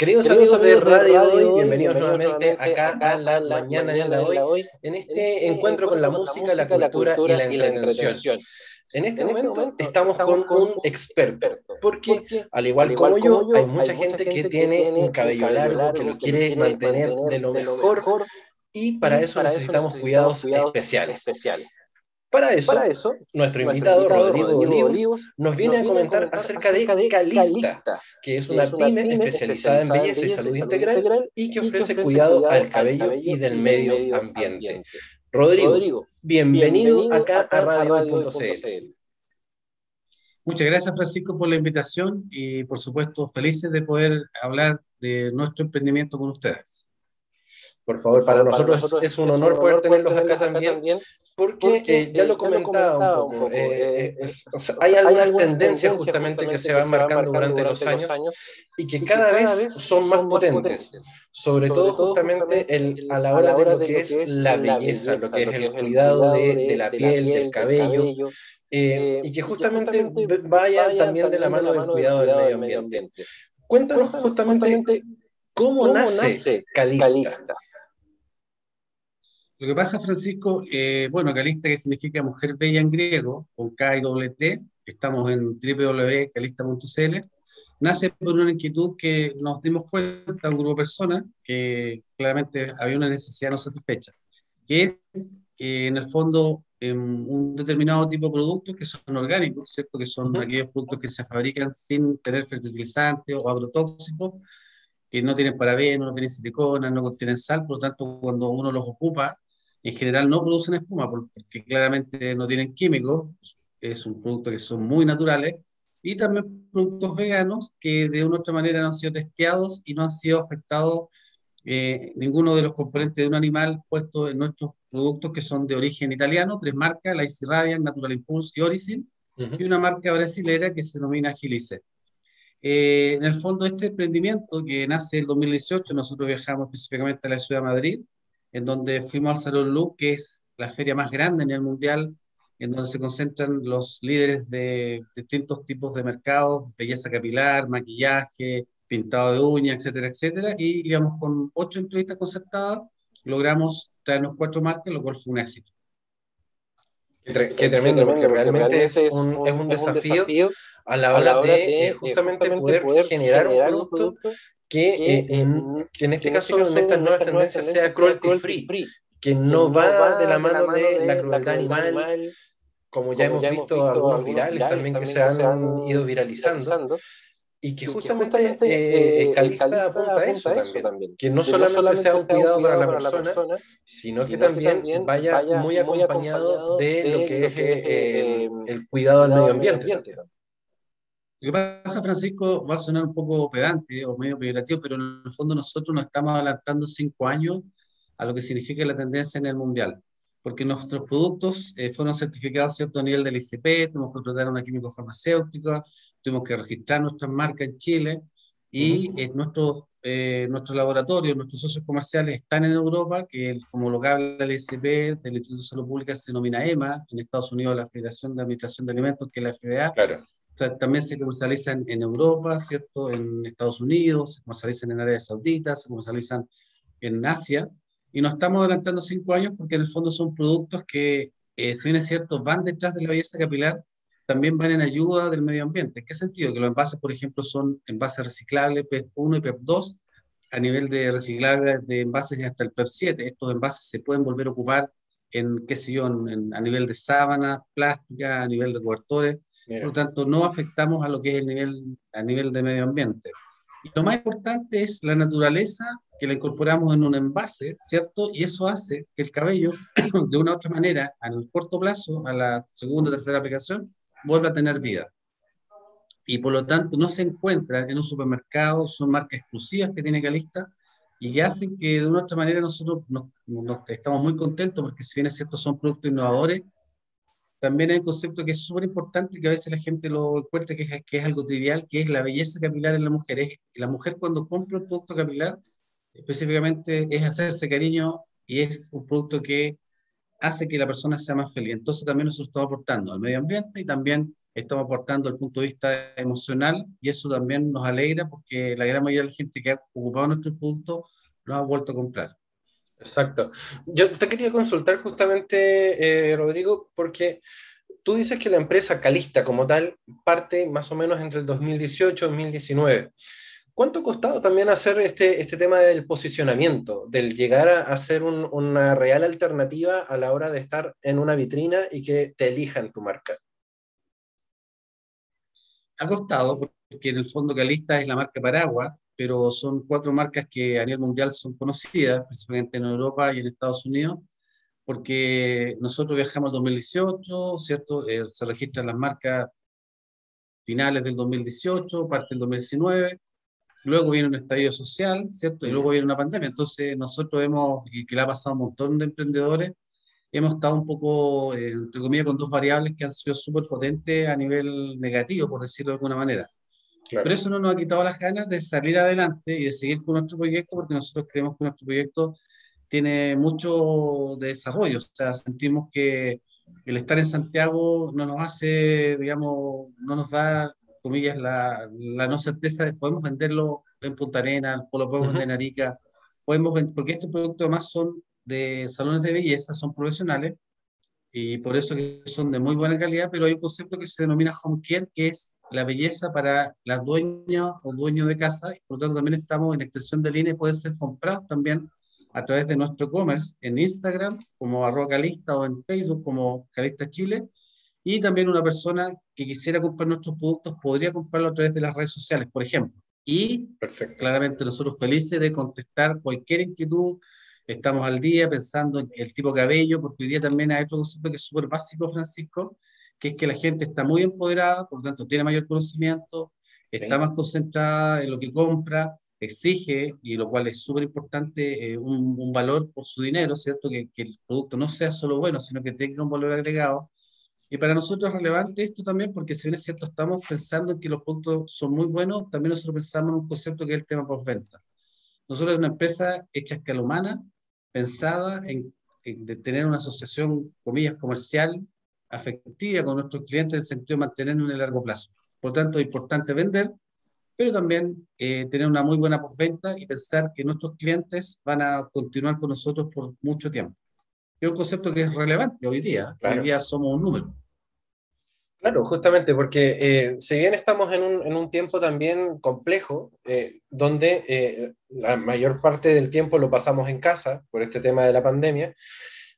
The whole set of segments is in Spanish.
Queridos amigos de Radio Hoy, bienvenidos nuevamente acá a la mañana de la hoy, en este encuentro con la música, la cultura y la entretención. En este, momento, estamos con un experto, porque al igual como yo, hay mucha gente que tiene un cabello largo, que lo quiere mantener de lo mejor, y para eso necesitamos cuidados especiales. Para eso, nuestro, invitado, Rodrigo, Olivos, nos viene a comentar acerca de Calista, que es una, pyme, especializada en belleza y salud integral y que ofrece cuidado al cabello y del medio ambiente. Rodrigo, bienvenido, acá a Radio.cl. Muchas gracias, Francisco, por la invitación y, por supuesto, felices de poder hablar de nuestro emprendimiento con ustedes. Por favor, para, nosotros, es un honor poder tenerlos acá, también, porque, eh, ya lo comentaba un poco. Eh, eh, hay algunas tendencias justamente que se van marcando durante los años y que cada vez son más potentes, sobre todo justamente el, a la hora de lo que es la belleza, lo que es el cuidado de, la piel, del cabello, y que justamente vaya también de la mano del cuidado del medio ambiente. Cuéntanos justamente cómo nace Calista. Lo que pasa, Francisco, eh, bueno, Calista, que significa mujer bella en griego, con K y doble T, estamos en www.calista.cl, nace por una inquietud que nos dimos cuenta, un grupo de personas, que claramente había una necesidad no satisfecha, que es, en el fondo, em, un determinado tipo de productos que son orgánicos, ¿cierto? Que son aquellos productos que se fabrican sin tener fertilizantes o agrotóxicos, que no tienen parabeno, no tienen silicona, no contienen sal, por lo tanto, cuando uno los ocupa, en general no producen espuma porque claramente no tienen químicos, es un producto que son muy naturales, y también productos veganos que de una u otra manera no han sido testeados y no han sido afectados eh, ninguno de los componentes de un animal puesto en nuestros productos que son de origen italiano, tres marcas, la Easy Radiant, Natural Impulse y Origin, y una marca brasilera que se denomina Agilice. Eh, en el fondo, este emprendimiento que nace en 2018, nosotros viajamos específicamente a la ciudad de Madrid, en donde fuimos al Salón Look, que es la feria más grande en el mundial, en donde se concentran los líderes de distintos tipos de mercados, belleza capilar, maquillaje, pintado de uñas, etcétera, etcétera, y íbamos con ocho entrevistas concertadas, logramos traernos cuatro marcas, lo cual fue un éxito. Qué, tremendo, porque realmente es un, es un desafío, a la hora, de, eh, justamente, poder, generar, un producto que, en, que en este caso, en estas nuevas tendencias, sea cruelty free, que no va de la mano de la crueldad animal, como ya hemos visto algunos virales también que se han ido viralizando, y que justamente eh, eh, Calista apunta a eso también, que no solamente sea un cuidado para la persona, sino que también vaya muy acompañado de lo que es eh, el cuidado del medio ambiente. Lo que pasa, Francisco, va a sonar un poco pedante o medio peyorativo, pero en el fondo nosotros nos estamos adelantando cinco años a lo que significa la tendencia en el mundial, porque nuestros productos eh, fueron certificados a cierto nivel del ICP, tuvimos que contratar a una químico farmacéutica, tuvimos que registrar nuestras marcas en Chile y eh, nuestros, eh, nuestros laboratorios, nuestros socios comerciales están en Europa, que como lo que habla el ICP del Instituto de Salud Pública se denomina EMA, en Estados Unidos la Federación de Administración de Alimentos, que es la FDA. Claro también se comercializan en Europa, ¿cierto? En Estados Unidos, se comercializan en Arabia Saudita, se comercializan en Asia, y nos estamos adelantando cinco años porque en el fondo son productos que, eh, si bien es cierto, van detrás de la belleza capilar, también van en ayuda del medio ambiente. ¿En qué sentido? Que los envases, por ejemplo, son envases reciclables PEP1 y PEP2, a nivel de reciclaje de envases hasta el PEP7. Estos envases se pueden volver a ocupar en, qué sé yo, a nivel de sábana plástica, a nivel de cobertores, por lo tanto, no afectamos a lo que es el nivel, a nivel de medio ambiente. Y lo más importante es la naturaleza que la incorporamos en un envase, ¿cierto? Y eso hace que el cabello, de una u otra manera, a corto plazo, a la segunda o tercera aplicación, vuelva a tener vida. Y por lo tanto, no se encuentra en un supermercado, son marcas exclusivas que tiene Calista y que hacen que de una u otra manera nosotros nos, estamos muy contentos porque si bien es cierto, son productos innovadores, también hay un concepto que es súper importante y que a veces la gente lo encuentra que es, que es algo trivial, que es la belleza capilar en la mujer. Es, la mujer cuando compra un producto capilar, específicamente es hacerse cariño y es un producto que hace que la persona sea más feliz. Entonces también nosotros estamos aportando al medio ambiente y también estamos aportando el punto de vista emocional y eso también nos alegra porque la gran mayoría de la gente que ha ocupado nuestro producto nos ha vuelto a comprar. Exacto. Yo te quería consultar justamente, eh, Rodrigo, porque tú dices que la empresa Calista como tal parte más o menos entre el 2018 y 2019. ¿Cuánto ha costado también hacer este, este tema del posicionamiento, del llegar a, ser una real alternativa a la hora de estar en una vitrina y que te elijan tu marca? Ha costado, porque en el fondo Calista es la marca Paraguas, pero son cuatro marcas que a nivel mundial son conocidas, principalmente en Europa y en Estados Unidos, porque nosotros viajamos en 2018, ¿cierto? Eh, se registran las marcas finales del 2018, parte del 2019, luego viene un estadio social, ¿cierto? Y luego viene una pandemia. Entonces, nosotros hemos, y que le ha pasado a un montón de emprendedores, hemos estado un poco, eh, entre comillas, con dos variables que han sido súper potentes a nivel negativo, por decirlo de alguna manera. Pero eso no nos ha quitado las ganas de salir adelante y de seguir con nuestro proyecto, porque nosotros creemos que nuestro proyecto tiene mucho de desarrollo. O sea, sentimos que el estar en Santiago no nos hace, digamos, no nos da comillas, la, la, no certeza de podemos venderlo en Punta Arenas, o lo podemos vender en Arica, podemos porque estos productos además son de salones de belleza, son profesionales, y por eso que son de muy buena calidad, pero hay un concepto que se denomina home care, que es la belleza para las dueñas o dueños de casa, y por lo tanto también estamos en extensión de línea y pueden ser comprados también a través de nuestro e-commerce en Instagram como arroba calista o en Facebook como Calista Chile, y también una persona que quisiera comprar nuestros productos podría comprarlo a través de las redes sociales, por ejemplo. Y Perfecto. claramente nosotros felices de contestar cualquier inquietud. Estamos al día pensando en el tipo de cabello, porque hoy día también hay otro concepto que es súper básico, Francisco, que es que la gente está muy empoderada, por lo tanto tiene mayor conocimiento, está más concentrada en lo que compra, exige, y lo cual es súper importante, eh, un, valor por su dinero, ¿cierto? Que, que, el producto no sea solo bueno, sino que tenga un valor agregado. Y para nosotros es relevante esto también porque si bien es cierto, estamos pensando en que los productos son muy buenos, también nosotros pensamos en un concepto que es el tema postventa. Nosotros es una empresa hecha a escala humana, pensada en, tener una asociación, comillas, comercial, afectiva con nuestros clientes en el sentido de mantenernos en el largo plazo. Por tanto, es importante vender, pero también eh, tener una muy buena postventa y pensar que nuestros clientes van a continuar con nosotros por mucho tiempo. Es un concepto que es relevante hoy día. Hoy día somos un número. Claro, justamente porque eh, si bien estamos en un, en un tiempo también complejo, eh, donde eh, la mayor parte del tiempo lo pasamos en casa por este tema de la pandemia,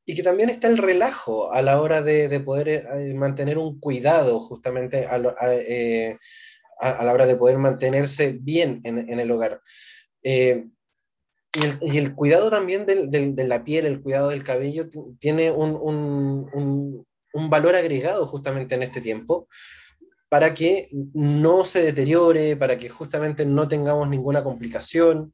y que también está el relajo a la hora de, de poder mantener un cuidado justamente a, a, la hora de poder mantenerse bien en, en el hogar. Y el, cuidado también del, de la piel, el cuidado del cabello, tiene un, un, un valor agregado justamente en este tiempo para que no se deteriore, para que justamente no tengamos ninguna complicación.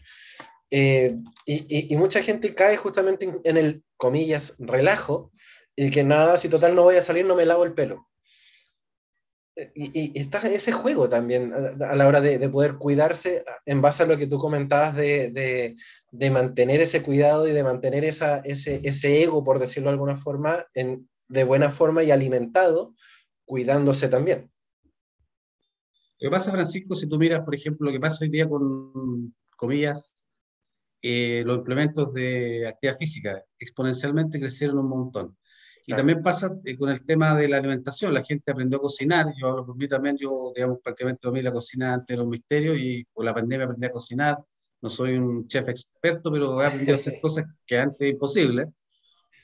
Eh, y, mucha gente cae justamente en, el, comillas, relajo, y que nada, si total no voy a salir, no me lavo el pelo. Y, está ese juego también a, la hora de, poder cuidarse en base a lo que tú comentabas de, de, mantener ese cuidado y de mantener esa, ese, ese ego, por decirlo de alguna forma, en, de buena forma y alimentado, cuidándose también. Lo que pasa, Francisco, si tú miras, por ejemplo, lo que pasa hoy día con, comillas, eh, los implementos de actividad física exponencialmente crecieron un montón. Y también pasa eh, con el tema de la alimentación. La gente aprendió a cocinar. Yo hablo por mí también. Yo, digamos, prácticamente domé la cocina antes era un misterio y por la pandemia aprendí a cocinar. No soy un chef experto, pero he aprendido a hacer cosas que antes era imposible.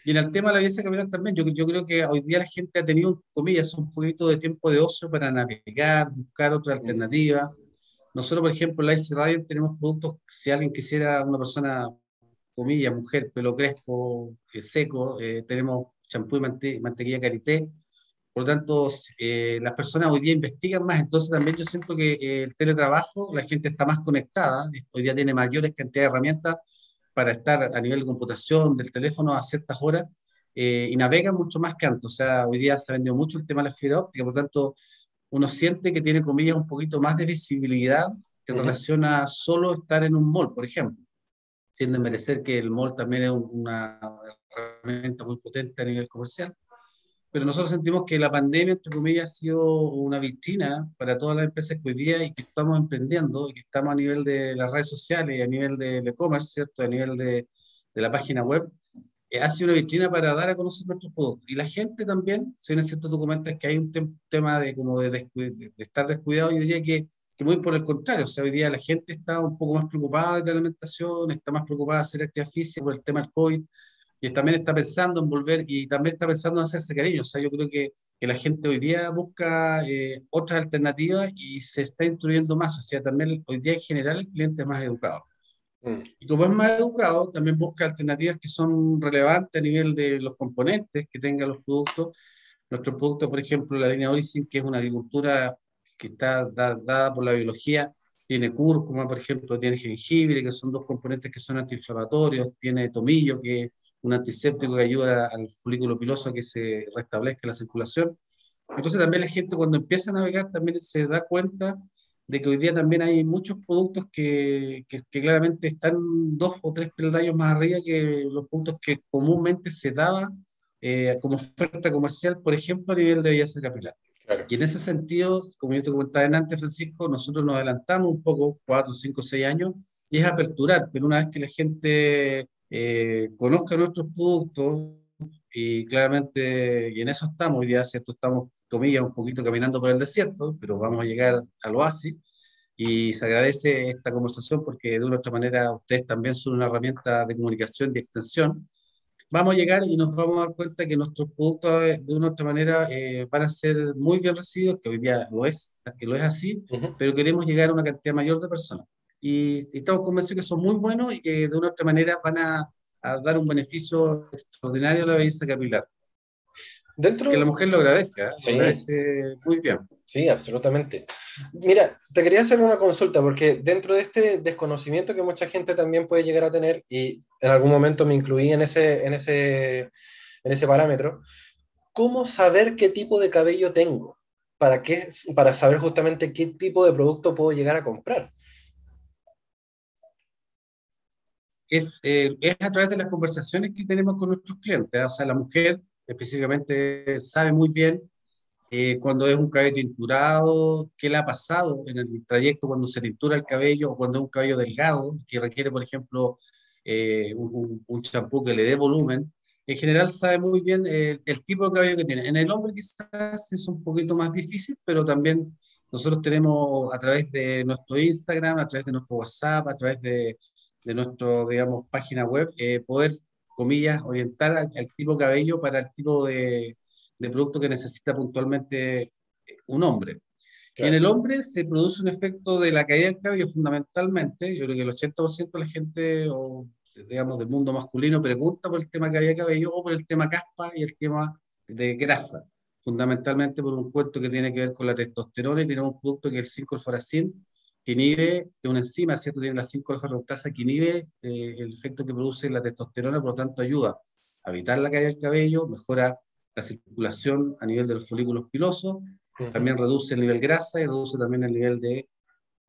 Y en el tema de la belleza capilar también, yo, yo creo que hoy día la gente ha tenido, comillas, un poquito de tiempo de ocio para navegar, buscar otra alternativa. Nosotros, por ejemplo, en la Ice Radiant tenemos productos, si alguien quisiera, una persona, comillas, mujer, pelo crespo, eh, seco, eh, tenemos champú y mantequilla karité. Por lo tanto, eh, las personas hoy día investigan más, entonces también yo siento que el teletrabajo, la gente está más conectada, hoy día tiene mayores cantidades de herramientas para estar a nivel de computación, del teléfono a ciertas horas, eh, y navega mucho más que antes. O sea, hoy día se ha vendido mucho el tema de la fibra óptica, por lo tanto, uno siente que tiene, comillas, un poquito más de visibilidad en relación a solo estar en un mall, por ejemplo, siendo merecer que el mall también es una herramienta muy potente a nivel comercial. pero nosotros sentimos que la pandemia, entre comillas, ha sido una vitrina para todas las empresas que hoy día y que estamos emprendiendo y que estamos a nivel de las redes sociales y a nivel del e-commerce, ¿cierto? A nivel de, de la página web, eh, ha sido una vitrina para dar a conocer nuestros productos. Y la gente también, si en ciertos documentos que hay un tema de, como de, de, estar descuidado, yo diría que, que, muy por el contrario, o sea, hoy día la gente está un poco más preocupada de la alimentación, está más preocupada de hacer actividad física por el tema del COVID, y también está pensando en volver y también está pensando en hacerse cariño. O sea, yo creo que, que la gente hoy día busca eh, otras alternativas y se está instruyendo más. O sea, también hoy día en general el cliente es más educado. Mm. Y como es más educado, también busca alternativas que son relevantes a nivel de los componentes que tengan los productos. Nuestro producto, por ejemplo, la línea Origin, que es una agricultura que está dada por la biología, tiene cúrcuma, por ejemplo, tiene jengibre, que son dos componentes que son antiinflamatorios, tiene tomillo, que un antiséptico que ayuda al folículo piloso a que se restablezca la circulación. Entonces también la gente cuando empieza a navegar también se da cuenta de que hoy día también hay muchos productos que, que, claramente están dos o tres peldaños más arriba que los puntos que comúnmente se daba eh, como oferta comercial, por ejemplo, a nivel de belleza capilar. Y en ese sentido, como yo te comentaba antes, Francisco, nosotros nos adelantamos un poco, cuatro, cinco, seis años, y es aperturar, pero una vez que la gente eh, conozca nuestros productos y claramente, y en eso estamos, hoy día, ¿cierto? Estamos, comillas, un poquito caminando por el desierto, pero vamos a llegar al oasis y se agradece esta conversación porque de una u otra manera ustedes también son una herramienta de comunicación y extensión. Vamos a llegar y nos vamos a dar cuenta que nuestros productos de una u otra manera eh, van a ser muy bien recibidos, que hoy día lo es, que lo es así, pero queremos llegar a una cantidad mayor de personas y, estamos convencidos que son muy buenos y que de una u otra manera van a, dar un beneficio extraordinario a la belleza capilar. Dentro... Que la mujer lo agradece, ¿eh? sí. lo agradece muy bien. Sí, absolutamente. Mira, te quería hacer una consulta, porque dentro de este desconocimiento que mucha gente también puede llegar a tener, y en algún momento me incluí en ese, en ese, en ese parámetro, ¿cómo saber qué tipo de cabello tengo? ¿Para, qué, para saber justamente qué tipo de producto puedo llegar a comprar. Es, eh, es a través de las conversaciones que tenemos con nuestros clientes. O sea, la mujer específicamente sabe muy bien eh, cuando es un cabello tinturado, qué le ha pasado en el trayecto cuando se tintura el cabello o cuando es un cabello delgado, que requiere, por ejemplo, eh, un champú que le dé volumen. En general sabe muy bien el tipo de cabello que tiene. En el hombre quizás es un poquito más difícil, pero también nosotros tenemos a través de nuestro Instagram, a través de nuestro WhatsApp, a través de de nuestra, digamos, página web, eh, poder, comillas, orientar al, tipo de cabello para el tipo de, de, producto que necesita puntualmente eh, un hombre. En el hombre se produce un efecto de la caída del cabello fundamentalmente, yo creo que el 80% de la gente, o digamos, del mundo masculino pregunta por el tema caída de cabello o por el tema caspa y el tema de grasa, fundamentalmente por un cuento que tiene que ver con la testosterona y tenemos un producto que es el 5-alfaracin, que inhibe, de una enzima, ¿cierto? Tiene la 5-alfa que inhibe eh, el efecto que produce la testosterona, por lo tanto ayuda a evitar la caída del cabello, mejora la circulación a nivel de los folículos pilosos, también reduce el nivel grasa y reduce también el nivel de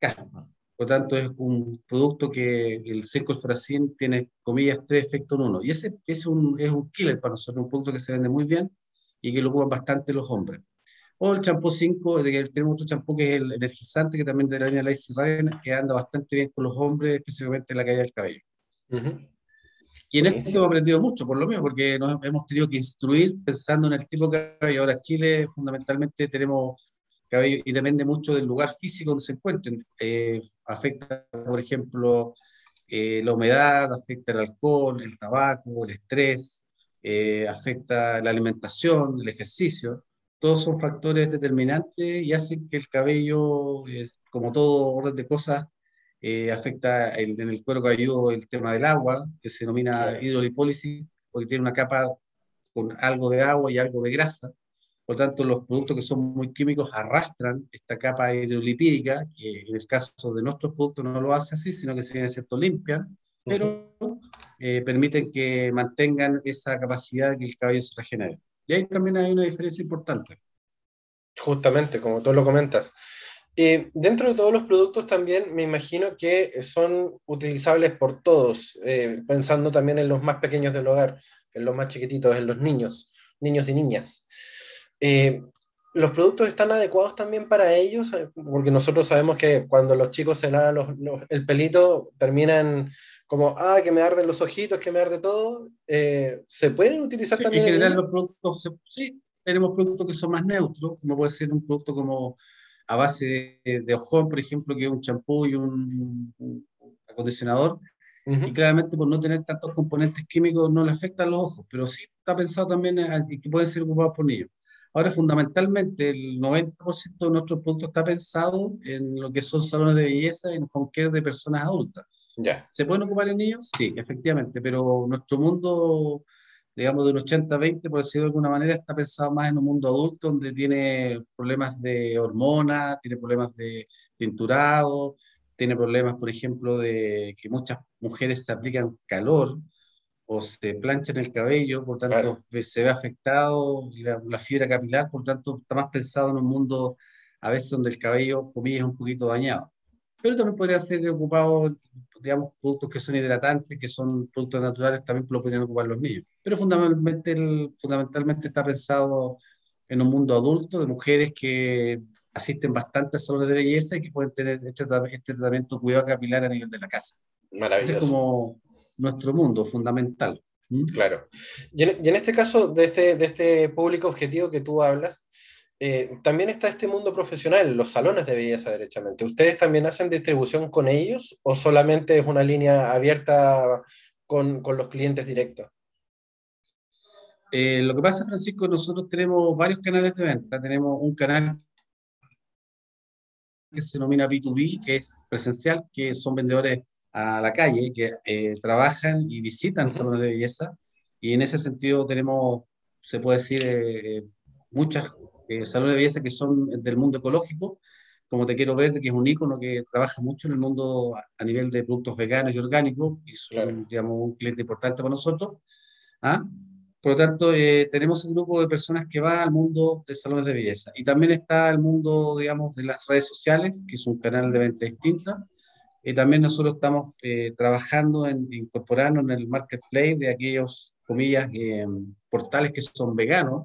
caspa. Por lo tanto, es un producto que el 5-alfaracin tiene, comillas, tres efectos en uno. Y ese es un, es un killer para nosotros, un producto que se vende muy bien y que lo ocupan bastante los hombres. O el champú 5, de que tenemos otro champú que es el energizante, que también de la línea Lazy Radiant, que anda bastante bien con los hombres, específicamente en la caída del cabello. Y en esto hemos aprendido mucho, por lo menos, porque nos hemos tenido que instruir pensando en el tipo de cabello. Ahora, Chile, fundamentalmente, tenemos cabello y depende mucho del lugar físico donde se encuentren. Eh, afecta, por ejemplo, eh, la humedad, afecta el alcohol, el tabaco, el estrés, eh, afecta la alimentación, el ejercicio todos son factores determinantes y hacen que el cabello, es, como todo orden de cosas, eh, afecta en el cuero cabelludo el tema del agua, que se denomina hidrolipólisis, porque tiene una capa con algo de agua y algo de grasa. Por tanto, los productos que son muy químicos arrastran esta capa hidrolipídica, que en el caso de nuestros productos no lo hace así, sino que se viene cierto limpian, pero eh, permiten que mantengan esa capacidad de que el cabello se regenere. Y ahí también hay una diferencia importante. Justamente, como tú lo comentas. Dentro de todos los productos también me imagino que son utilizables por todos, eh, pensando también en los más pequeños del hogar, en los más chiquititos, en los niños, niños y niñas. Eh, ¿Los productos están adecuados también para ellos? Porque nosotros sabemos que cuando los chicos se lavan el pelito, terminan como, ah, que me arden los ojitos, que me arde todo. Eh, ¿Se pueden utilizar también? En general, los productos, sí, tenemos productos que son más neutros, como puede ser un producto como a base de, de ojón, por ejemplo, que es un champú y un, acondicionador. Y claramente por no tener tantos componentes químicos no le afectan los ojos, pero sí está pensado también y que pueden ser ocupados por niños. Ahora, fundamentalmente, el 90% de nuestros productos está pensado en lo que son salones de belleza y en home care de personas adultas. Ya. ¿Se pueden ocupar en niños? Sí, efectivamente, pero nuestro mundo digamos, de un 80-20, por decirlo de alguna manera, está pensado más en un mundo adulto donde tiene problemas de hormonas, tiene problemas de tinturado, tiene problemas, por ejemplo, de que muchas mujeres se aplican calor o se planchan el cabello, por tanto se ve afectado la, la, fibra capilar, por tanto está más pensado en un mundo a veces donde el cabello, comillas, es un poquito dañado. Pero también podría ser ocupado digamos, productos que son hidratantes, que son productos naturales, también lo podrían ocupar los niños. Pero fundamentalmente, el, fundamentalmente está pensado en un mundo adulto de mujeres que asisten bastante a salones de belleza y que pueden tener este, este tratamiento cuidado capilar a nivel de la casa. Maravilloso. es como nuestro mundo fundamental. ¿Mm? Claro. Y en, y en, este caso, de este, de este público objetivo que tú hablas, eh, también está este mundo profesional, los salones de belleza, derechamente. ¿Ustedes también hacen distribución con ellos o solamente es una línea abierta con, con los clientes directos? Eh, lo que pasa, Francisco, nosotros tenemos varios canales de venta. Tenemos un canal que se denomina B2B, que es presencial, que son vendedores a la calle, que eh, trabajan y visitan salones de belleza. Y en ese sentido tenemos, se puede decir, muchas eh, salones de belleza que son del mundo ecológico, como Te Quiero Ver, que es un ícono que trabaja mucho en el mundo a, nivel de productos veganos y orgánicos, y son digamos, un cliente importante para nosotros. ¿ah? Por lo tanto, eh, tenemos un grupo de personas que va al mundo de salones de belleza. Y también está el mundo, digamos, de las redes sociales, que es un canal de venta distinta. Y también nosotros estamos eh, trabajando en incorporarnos en el marketplace de aquellos, comillas, portales que son veganos,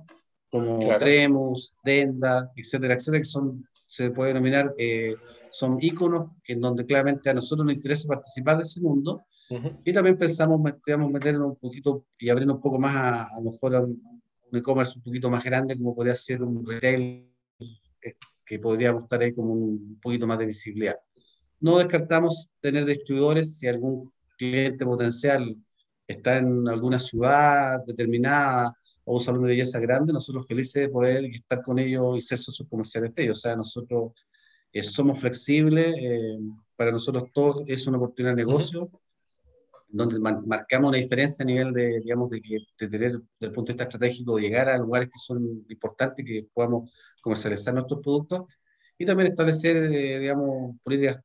como Tremus, Denda, etcétera, etcétera, que son, se puede denominar, eh, son íconos en donde claramente a nosotros nos interesa participar de ese mundo. Y también pensamos, digamos, meternos un poquito y abrir un poco más a, a lo mejor a un, e-commerce un poquito más grande, como podría ser un retail, eh, que podríamos estar ahí como un poquito más de visibilidad. No descartamos tener distribuidores si algún cliente potencial está en alguna ciudad determinada o un salón de belleza grande, nosotros felices de poder estar con ellos y ser socios comerciales de ellos. O sea, nosotros eh, somos flexibles, eh, para nosotros todo es una oportunidad de negocio, donde marcamos una diferencia a nivel de, digamos, de, de tener, desde el punto de vista estratégico, llegar a lugares que son importantes, que podamos comercializar nuestros productos y también establecer, eh, digamos, políticas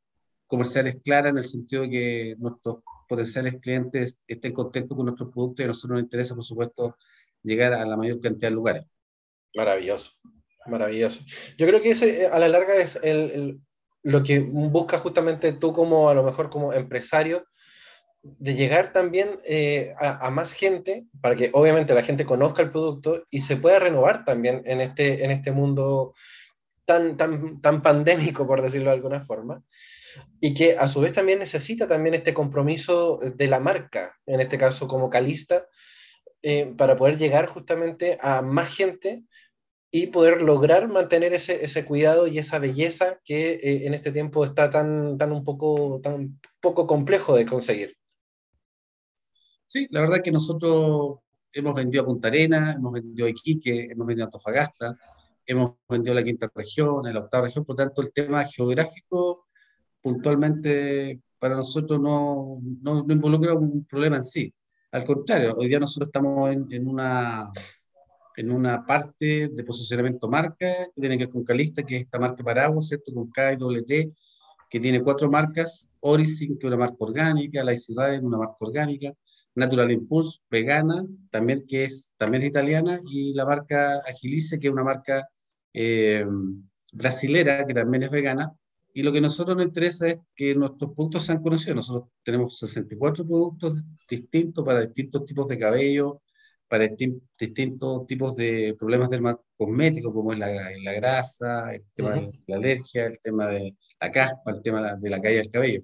comerciales claras en el sentido de que nuestros potenciales clientes estén contentos con nuestros productos y a nosotros nos interesa, por supuesto, llegar a la mayor cantidad de lugares. Maravilloso, maravilloso. Yo creo que ese eh, a la larga es el, lo que buscas justamente tú como a lo mejor como empresario, de llegar también eh, a, más gente, para que obviamente la gente conozca el producto y se pueda renovar también en este, en este mundo tan, tan, tan pandémico, por decirlo de alguna forma, y que a su vez también necesita también este compromiso de la marca, en este caso como Calista, eh, para poder llegar justamente a más gente y poder lograr mantener ese, ese cuidado y esa belleza que eh, en este tiempo está tan, tan, un poco, tan poco complejo de conseguir. Sí, la verdad que nosotros hemos vendido a Punta Arena, hemos vendido a Iquique, hemos vendido a Antofagasta, hemos vendido a la quinta región, a la octava región, por tanto el tema geográfico puntualmente para nosotros no, no, no involucra un problema en sí. Al contrario, hoy día nosotros estamos en, una, en una parte de posicionamiento marca que tiene que ver con Calista, que es esta marca paraguas, ¿cierto? Con K y T, que tiene cuatro marcas, Orisin, que es una marca orgánica, La Ciudad, una marca orgánica, Natural Impulse, vegana, también que es, también es italiana, y la marca Agilice, que es una marca eh, brasilera, que también es vegana, y lo que a nosotros nos interesa es que nuestros productos sean conocidos. Nosotros tenemos 64 productos distintos para distintos tipos de cabello, para distintos tipos de problemas cosméticos, como es la, la grasa, el tema de la alergia, el tema de la caspa, el tema de la caída del cabello.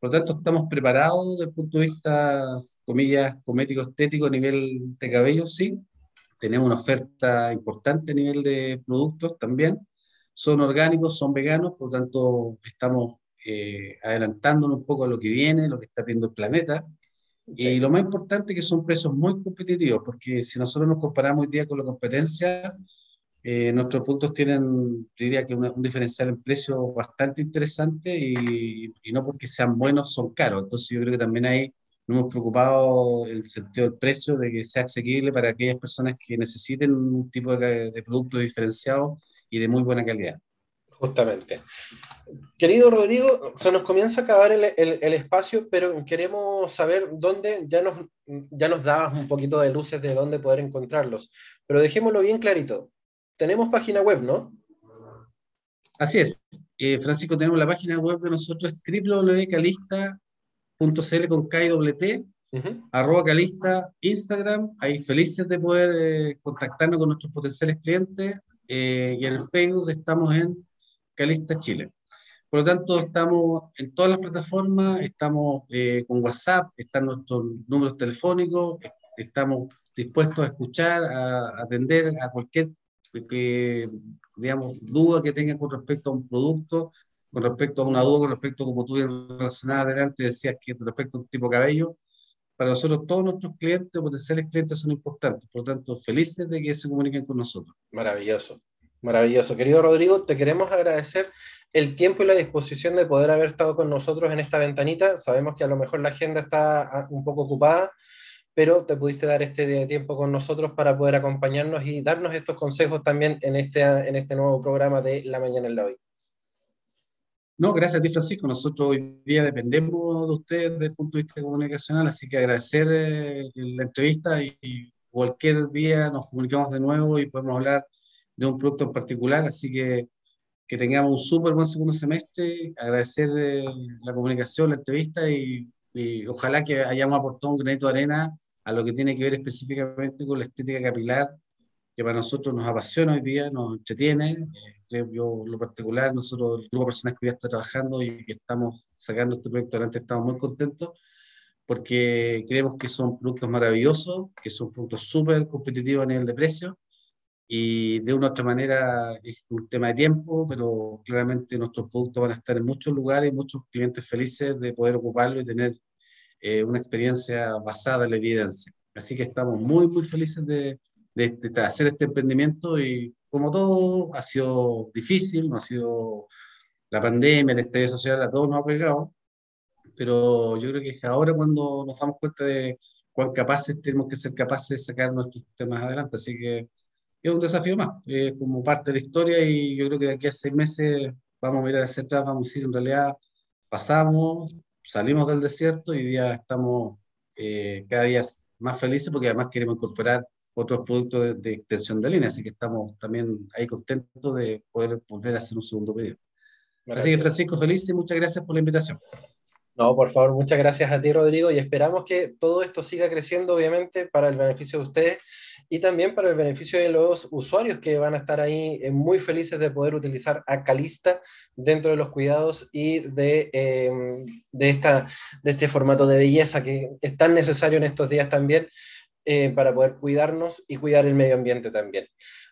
Por lo tanto, estamos preparados desde el punto de vista, comillas, cosmético estético a nivel de cabello, sí. Tenemos una oferta importante a nivel de productos también. Son orgánicos, son veganos, por lo tanto, estamos eh, adelantándonos un poco a lo que viene, lo que está viendo el planeta. Y lo más importante es que son precios muy competitivos, porque si nosotros nos comparamos hoy día con la competencia, eh, nuestros puntos tienen, diría que un diferencial en precio bastante interesante y, y, no porque sean buenos son caros. Entonces yo creo que también ahí nos hemos preocupado el sentido del precio, de que sea asequible para aquellas personas que necesiten un tipo de, de producto diferenciado y de muy buena calidad. Justamente. Querido Rodrigo, se nos comienza a acabar el, el, espacio, pero queremos saber dónde, ya nos, ya nos dabas un poquito de luces de dónde poder encontrarlos, pero dejémoslo bien clarito. Tenemos página web, ¿no? Así es. Eh, Francisco, tenemos la página web de nosotros, www.calista.cl con KWT, arroba calista, Instagram, ahí felices de poder eh, contactarnos con nuestros potenciales clientes, eh, y en el Facebook estamos en Calista Chile. Por lo tanto, estamos en todas las plataformas, estamos eh, con WhatsApp, están nuestros números telefónicos, estamos dispuestos a escuchar, a, atender a cualquier que, digamos, duda que tengan con respecto a un producto, con respecto a una duda, con respecto, como tú relacionada adelante, decías que respecto a un tipo de cabello, para nosotros todos nuestros clientes, potenciales clientes son importantes, por lo tanto, felices de que se comuniquen con nosotros. Maravilloso. Maravilloso. Querido Rodrigo, te queremos agradecer el tiempo y la disposición de poder haber estado con nosotros en esta ventanita. Sabemos que a lo mejor la agenda está ah, un poco ocupada, pero te pudiste dar este tiempo con nosotros para poder acompañarnos y darnos estos consejos también en este, en este nuevo programa de La Mañana en la Hoy. No, gracias a ti, Francisco. Nosotros hoy día dependemos de ustedes desde el punto de vista comunicacional, así que agradecer eh, la entrevista y cualquier día nos comunicamos de nuevo y podemos hablar de un producto en particular, así que que tengamos un súper buen segundo semestre, agradecer eh, la comunicación, la entrevista y, ojalá que hayamos aportado un granito de arena a lo que tiene que ver específicamente con la estética capilar, que para nosotros nos apasiona hoy día, nos entretiene. Eh, yo, lo particular, nosotros, el grupo de personas que día está trabajando y que estamos sacando este proyecto adelante, estamos muy contentos porque creemos que son productos maravillosos, que son productos súper competitivos a nivel de precio y de una u otra manera es un tema de tiempo, pero claramente nuestros productos van a estar en muchos lugares muchos clientes felices de poder ocuparlo y tener eh, una experiencia basada en la evidencia. Así que estamos muy, muy felices de, de, hacer este emprendimiento y como todo ha sido difícil, no ha sido la pandemia, el estallido social, a todos nos ha pegado, pero yo creo que es ahora cuando nos damos cuenta de cuán capaces tenemos que ser capaces de sacar nuestros temas adelante. Así que es un desafío más, es como parte de la historia y yo creo que de aquí a seis meses vamos a mirar hacia atrás, vamos a decir, en realidad pasamos, salimos del desierto y día estamos eh, cada día más felices porque además queremos incorporar otros productos de, extensión de línea, así que estamos también ahí contentos de poder volver a hacer un segundo video. Así que Francisco, feliz y muchas gracias por la invitación. No, por favor, muchas gracias a ti, Rodrigo, y esperamos que todo esto siga creciendo, obviamente, para el beneficio de ustedes y también para el beneficio de los usuarios que van a estar ahí eh, muy felices de poder utilizar a Calista dentro de los cuidados y de, em, de, esta, de este formato de belleza que es tan necesario en estos días también eh, para poder cuidarnos y cuidar el medio ambiente también.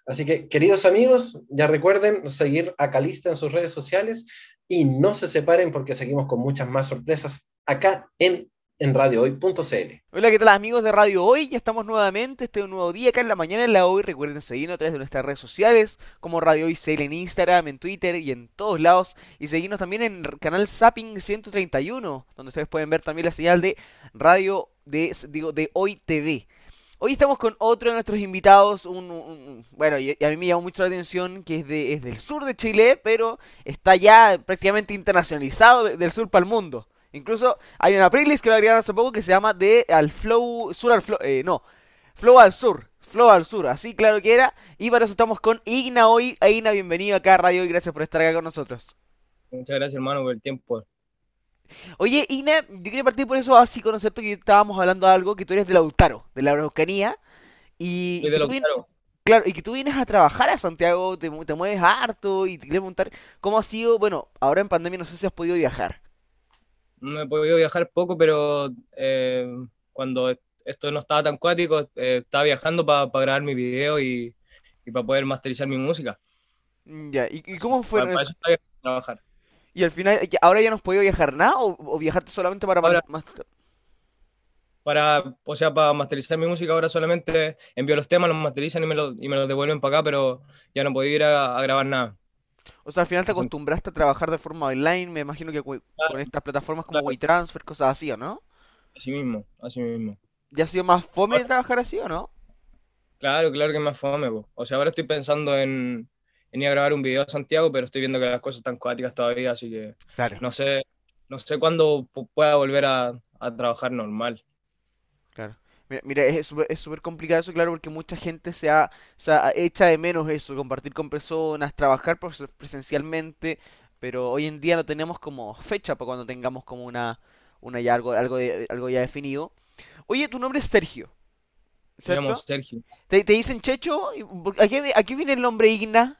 Así que, queridos amigos, ya recuerden seguir a Calista en sus redes sociales y no se separen porque seguimos con muchas más sorpresas acá en en radiohoy.cl. Hola, ¿qué tal amigos de Radio Hoy? Ya estamos nuevamente, este es un nuevo día acá en la mañana en la hoy. Recuerden seguirnos a través de nuestras redes sociales como Radio Hoy CL en Instagram, en Twitter y en todos lados. Y seguirnos también en el canal Zapping 131, donde ustedes pueden ver también la señal de Radio de, digo, de Hoy TV. Hoy estamos con otro de nuestros invitados, un, bueno, y, a mí me llamó mucho la atención que es, de, es del sur de Chile, pero está ya prácticamente internacionalizado del sur para el mundo. Incluso hay una playlist que lo agregaron hace poco que se llama de al flow sur al flow, eh, no, flow al sur, flow al sur, así claro que era. Y para eso estamos con Igna hoy. Igna, bienvenido acá a Radio y gracias por estar acá con nosotros. Muchas gracias hermano por el tiempo. Oye, Igna, yo quería partir por eso así conocerte que estábamos hablando de algo, que tú eres de Lautaro, de la Araucanía. Y, de que tú los vienes, claro. y que tú vienes a trabajar a Santiago, te, mu- te mueves harto y te quería preguntar cómo ha sido, bueno, ahora en pandemia no sé si has podido viajar. No he podido viajar poco, pero eh, cuando esto no estaba tan cuático, eh, estaba viajando para grabar mi video y, y para poder masterizar mi música. Ya, ¿y, cómo Para, fue para eso? eso estaba viajando a trabajar. Y al final, ¿ahora ya no has podido viajar nada o, o viajaste solamente para Ahora, más... para, o sea, para masterizar mi música ahora solamente envío los temas, los masterizan y me los, y me los devuelven para acá, pero ya no podía ir a, a grabar nada. O sea, al final te acostumbraste a trabajar de forma online, me imagino que con Claro, estas plataformas como claro, WeTransfer, cosas así, ¿o no? así mismo, así mismo. ¿Ya ha sido más fome trabajar así o no? Claro, claro que es más fome, po. O sea, ahora estoy pensando en, en ir a grabar un video a Santiago, pero estoy viendo que las cosas están cuáticas todavía, así que Claro, no sé, no sé cuándo pu- pueda volver a, a trabajar normal. claro. Mira, mira, es súper es súper complicado eso, claro, porque mucha gente se ha, se ha- echa de menos eso, compartir con personas, trabajar pres- presencialmente, pero hoy en día no tenemos como fecha para cuando tengamos como una, una ya algo, algo, de- algo ya definido. Oye, tu nombre es Sergio, ¿cierto? Sergio. ¿Te, te dicen Checho? ¿Y por- ¿A qué, a qué viene el nombre Igna?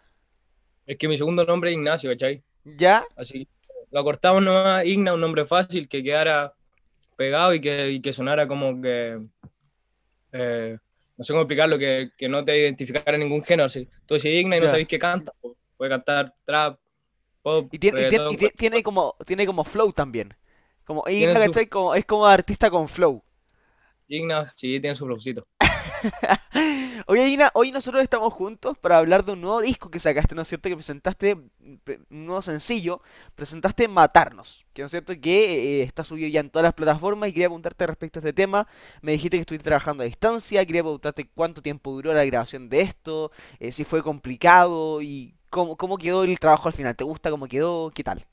Es que mi segundo nombre es Ignacio, ¿cachai? ¿Ya? Así lo acortamos nomás, Igna, un nombre fácil, que quedara pegado y que, y que sonara como que, eh, no sé cómo explicarlo, que, que no te identificara ningún género. Así. Tú decís Igna y no Ya. sabéis qué canta. Puede cantar trap, pop, Y tiene, y tiene, y como, tiene como flow también. Como Igna, su ¿cachai? Como, es como artista con flow. Igna, sí, tiene su flowcito. Oye, Igna, hoy nosotros estamos juntos para hablar de un nuevo disco que sacaste, ¿no es cierto? Que presentaste pre- un nuevo sencillo, presentaste Matarnos, que ¿no es cierto? Que eh, está subido ya en todas las plataformas y quería preguntarte respecto a este tema. Me dijiste que estuviste trabajando a distancia, quería preguntarte cuánto tiempo duró la grabación de esto, eh, si fue complicado y cómo, cómo quedó el trabajo al final. ¿Te gusta cómo quedó? ¿Qué tal?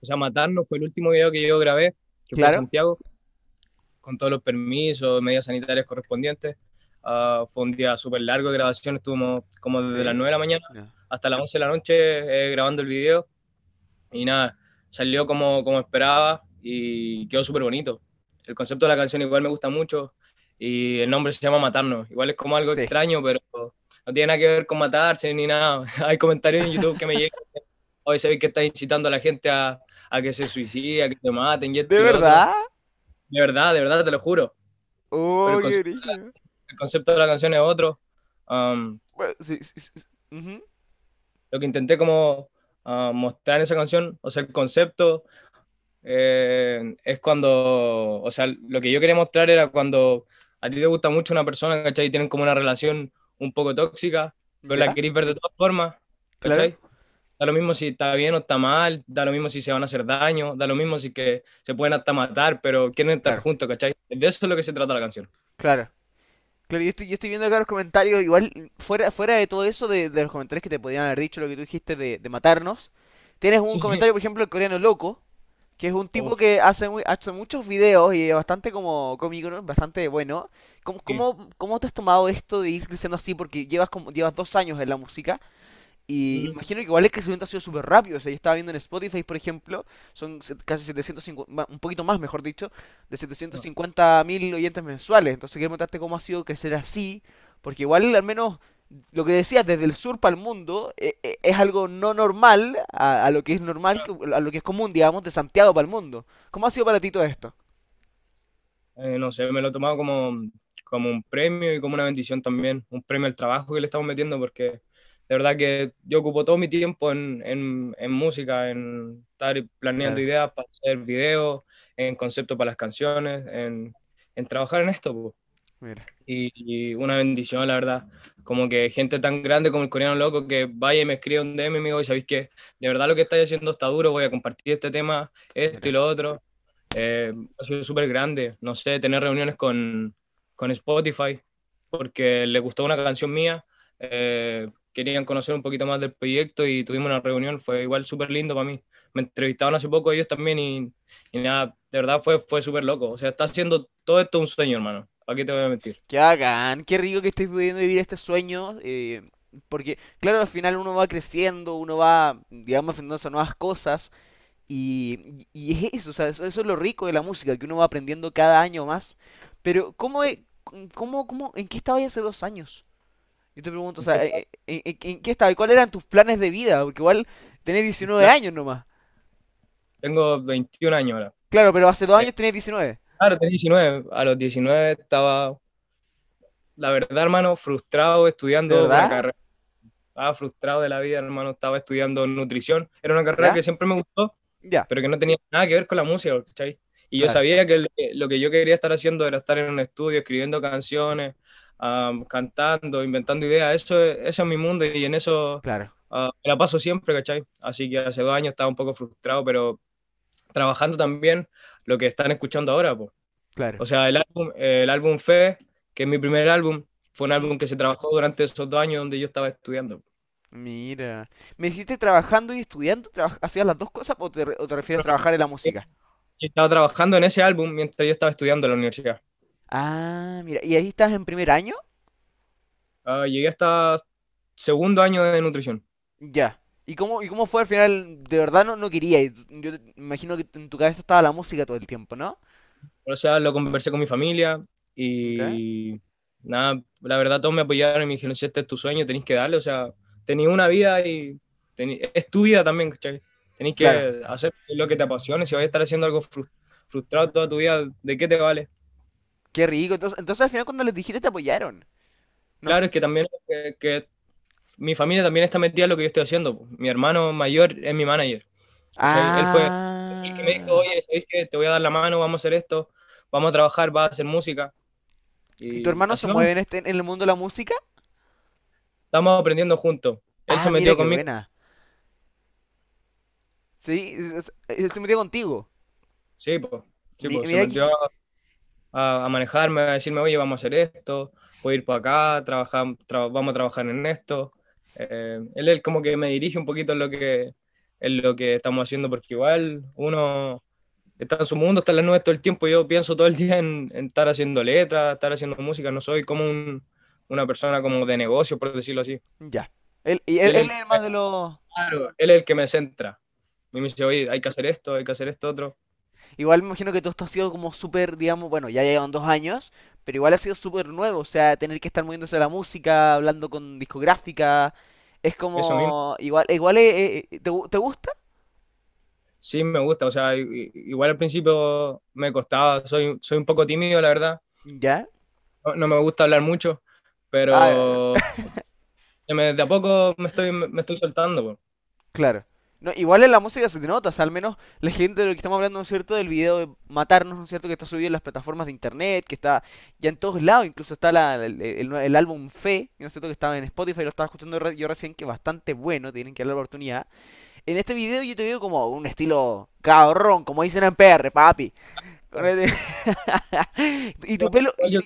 O sea, Matarnos fue el último video que yo grabé, que fue en Claro. Santiago, con todos los permisos, medidas sanitarias correspondientes. Ah, fue un día súper largo de grabación, estuvimos como desde las Ok. 9 de la mañana hasta las 11 de la noche eh, grabando el video y nada, salió como, como esperaba y quedó súper bonito. El concepto de la canción igual me gusta mucho y el nombre se llama Matarnos. Igual es como algo Sí. extraño, pero no tiene nada que ver con matarse ni nada. Hay comentarios en YouTube que me llegan. Hoy sabéis que está incitando a la gente a, a que se suicide, a que se maten y ¿De lo otro. verdad? De verdad, de verdad, te lo juro. Oh, el concepto, de la canción es otro. Um, Bueno, sí, sí, sí, sí. Ujú. lo que intenté como ah, mostrar en esa canción, o sea, el concepto eh, es cuando, o sea, lo que yo quería mostrar era cuando a ti te gusta mucho una persona, ¿cachai? Y tienen como una relación un poco tóxica, pero la ¿Ya? queréis ver de todas formas, Claro. ¿cachai? Da lo mismo si está bien o está mal, da lo mismo si se van a hacer daño, da lo mismo si que se pueden hasta matar, pero quieren estar Claro. juntos, ¿cachai? De eso es lo que se trata la canción. Claro. Claro, yo estoy, yo estoy viendo acá los comentarios, igual, fuera, fuera de todo eso, de, de los comentarios que te podrían haber dicho lo que tú dijiste de, de matarnos, tienes un Sí. comentario, por ejemplo, el coreano loco, que es un tipo Uf. que hace, muy- hace muchos videos y es bastante como cómico, ¿no? Bastante bueno. ¿Cómo, Sí. cómo, cómo te has tomado esto de ir creciendo así? Porque llevas como, llevas dos años en la música y imagino que igual el crecimiento ha sido súper rápido. O sea, yo estaba viendo en Spotify, por ejemplo, son casi 750, ma- un poquito más, mejor dicho, de 750 mil oyentes mensuales. Entonces, quiero preguntarte cómo ha sido crecer así, porque igual, al menos, lo que decías, desde el sur para el mundo, eh, eh, es algo no normal a, a lo que es normal, que- a lo que es común, digamos, de Santiago para el mundo. ¿Cómo ha sido para ti todo esto? Eh, no sé, me lo he tomado como, como un premio y como una bendición también, un premio al trabajo que le estamos metiendo, porque de verdad que yo ocupo todo mi tiempo en, en, en música, en estar planeando Claro. ideas para hacer videos, en conceptos para las canciones, en, en trabajar en esto. Mira. Y, y una bendición, la verdad. Como que gente tan grande como el coreano loco que vaya y me escribe un DM y me digo, ¿sabéis qué? De verdad lo que estáis haciendo está duro, voy a compartir este tema, esto y lo otro. Eh, ha sido súper grande, no sé, tener reuniones con, con Spotify, porque les gustó una canción mía, eh, querían conocer un poquito más del proyecto y tuvimos una reunión, fue igual súper lindo para mí. Me entrevistaron hace poco ellos también y, nada, de verdad fue, fue súper loco. O sea, está haciendo todo esto un sueño, hermano. ¿Para qué te voy a mentir? Qué bacán, qué rico que estés pudiendo vivir este sueño, eh, porque claro, al final uno va creciendo, uno va, digamos, enfrentándose a nuevas cosas, y, y es eso, o sea, eso, es lo rico de la música, que uno va aprendiendo cada año más, pero ¿cómo ¿cómo, cómo, en qué estabas hace dos años? Yo te pregunto, o sea, ¿en, en, qué estabas? ¿Cuáles eran tus planes de vida? Porque igual tenés 19 años nomás. Tengo 21 años ahora. Claro, pero hace dos años tenías 19. Claro, tenía 19. A los 19 estaba, la verdad, hermano, frustrado estudiando la carrera. Estaba frustrado de la vida, hermano. Estaba estudiando nutrición. Era una carrera que siempre me gustó, ya. pero que no tenía nada que ver con la música, ¿cachai? Y yo sabía que lo que yo quería estar haciendo era estar en un estudio, escribiendo canciones, cantando, inventando ideas. Eso, eso es mi mundo y en eso claro. me la paso siempre, ¿cachai? Así que hace dos años estaba un poco frustrado, pero trabajando también lo que están escuchando ahora, pues. Claro. O sea, el álbum, el álbum Fe, que es mi primer álbum, fue un álbum que se trabajó durante esos dos años donde yo estaba estudiando. Mira, ¿me dijiste trabajando y estudiando? ¿Hacías las dos cosas o te, refieres a trabajar en la música? Yo estaba trabajando en ese álbum mientras yo estaba estudiando en la universidad. Ah, mira, ¿y ahí estás en primer año? Ah, llegué hasta segundo año de nutrición. Ya. ¿Y cómo, y cómo fue al final? De verdad no, no quería. Yo me imagino que en tu cabeza estaba la música todo el tiempo, ¿no? O sea, lo conversé con mi familia y nada, la verdad todos me apoyaron y me dijeron, si este es tu sueño, tenés que darle. O sea, tenías una vida y es tu vida también, ¿cachai? Tenés que hacer lo que te apasione. Si vas a estar haciendo algo frustrado toda tu vida, ¿de qué te vale? Qué rico. Entonces, entonces al final cuando les dijiste te apoyaron. claro, es que también que, mi familia también está metida en lo que yo estoy haciendo. Mi hermano mayor es mi manager. Él fue el que me dijo, oye, ¿sabes qué? Te voy a dar la mano, vamos a hacer esto, vamos a trabajar, vas a hacer música. Y, ¿Tu hermano se mueve en, este, en el mundo de la música? Estamos aprendiendo juntos. Él ah, se metió conmigo. Sí, él se metió contigo. Sí, pues. Sí, se metió a, manejarme, a decirme, oye, vamos a hacer esto, voy a ir por acá, trabajar, vamos a trabajar en esto. Eh, él es como que me dirige un poquito en lo que, en lo que estamos haciendo, porque igual uno está en su mundo, está en las nubes todo el tiempo. Yo pienso todo el día en, estar haciendo letras, estar haciendo música. No soy como una persona como de negocio, por decirlo así. Ya. Él, y él, es más de lo... Claro, él es el que me centra. Y me dice, oye, hay que hacer esto, hay que hacer esto otro. Igual me imagino que todo esto ha sido como súper, digamos, bueno, ya llevan dos años, pero igual ha sido súper nuevo. O sea, tener que estar moviéndose a la música, hablando con discográfica. Es como... Igual, igual eh, eh, ¿te, ¿te gusta? Sí, me gusta, o sea, igual al principio me costaba, soy, soy un poco tímido, la verdad. ¿Ya? No, me gusta hablar mucho, pero ah, de a poco me estoy, me estoy soltando. Claro. No, igual en la música se te nota, o sea, al menos la gente de lo que estamos hablando, ¿no es cierto? Del video de Matarnos, ¿no es cierto? Que está subido en las plataformas de internet, que está ya en todos lados, incluso está el, el, álbum Fe, ¿no es cierto? Que estaba en Spotify, lo estaba escuchando yo recién, que bastante bueno, tienen que darle la oportunidad en este video yo te veo como un estilo cabrón, como dicen en PR, papi. y tu pelo. Yo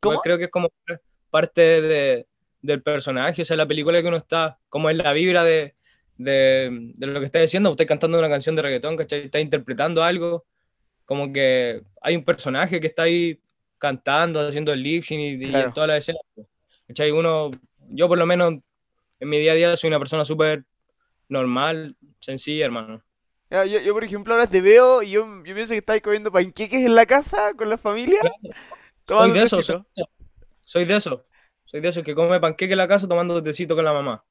¿Cómo? creo que es como parte de, del personaje, o sea, la película que uno está, como es la vibra de, de, de lo que está diciendo, usted cantando una canción de reggaetón, ¿cachai? Está interpretando algo, como que hay un personaje que está ahí cantando, haciendo el lip sync y, y toda la escena. ¿cachai? Uno, yo por lo menos en mi día a día soy una persona súper normal, sencilla, hermano. Yo, yo, por ejemplo, ahora te veo y yo, yo pienso que estás comiendo panqueques en la casa con la familia. Soy de eso, soy, de eso. Soy de eso, que come panqueque en la casa tomando tecito con la mamá.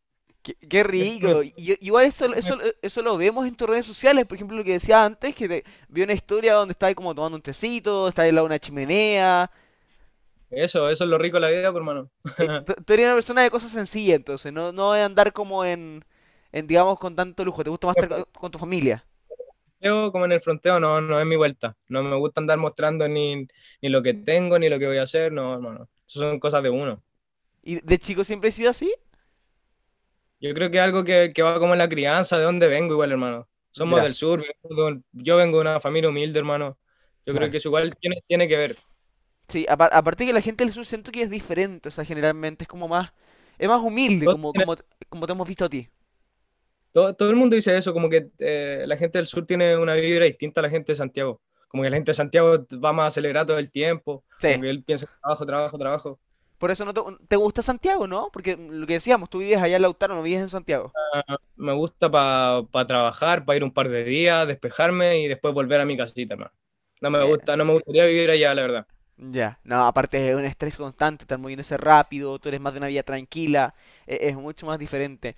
Qué, rico. Y, igual eso, eso, eso lo vemos en tus redes sociales. Por ejemplo, lo que decía antes, que vi una historia donde estás como tomando un tecito, estás al lado de una chimenea. Eso, eso es lo rico de la vida, hermano. Tú eres una persona de cosas sencillas, entonces, no, no de andar como en en, digamos, con tanto lujo? ¿Te gusta más estar con tu familia? Yo, como en el fronteo, no, no es mi vuelta. No me gusta andar mostrando ni, ni lo que tengo, ni lo que voy a hacer. No, no, no. Eso son cosas de uno. ¿Y de chico siempre he sido así? Yo creo que es algo que, que va como en la crianza, de dónde vengo igual, hermano. Somos del sur, yo vengo de una familia humilde, hermano. Yo creo que eso igual tiene, tiene que ver. Sí, aparte que la gente del sur siento que es diferente, o sea, generalmente es como más, es más humilde, como, como, como te hemos visto a ti. Todo, el mundo dice eso, como que eh, la gente del sur tiene una vibra distinta a la gente de Santiago. Como que la gente de Santiago va más acelerada todo el tiempo. Sí. Como que él piensa trabajo, trabajo, trabajo. Por eso no te, gusta Santiago, ¿no? Porque lo que decíamos, tú vives allá en Lautaro, no vives en Santiago. Ah, me gusta para trabajar, para ir un par de días, despejarme y después volver a mi casita, hermano. No me gusta, no me gustaría vivir allá, la verdad. Ya, no, aparte es un estrés constante, estar moviéndose rápido, tú eres más de una vida tranquila, e- es, mucho más diferente.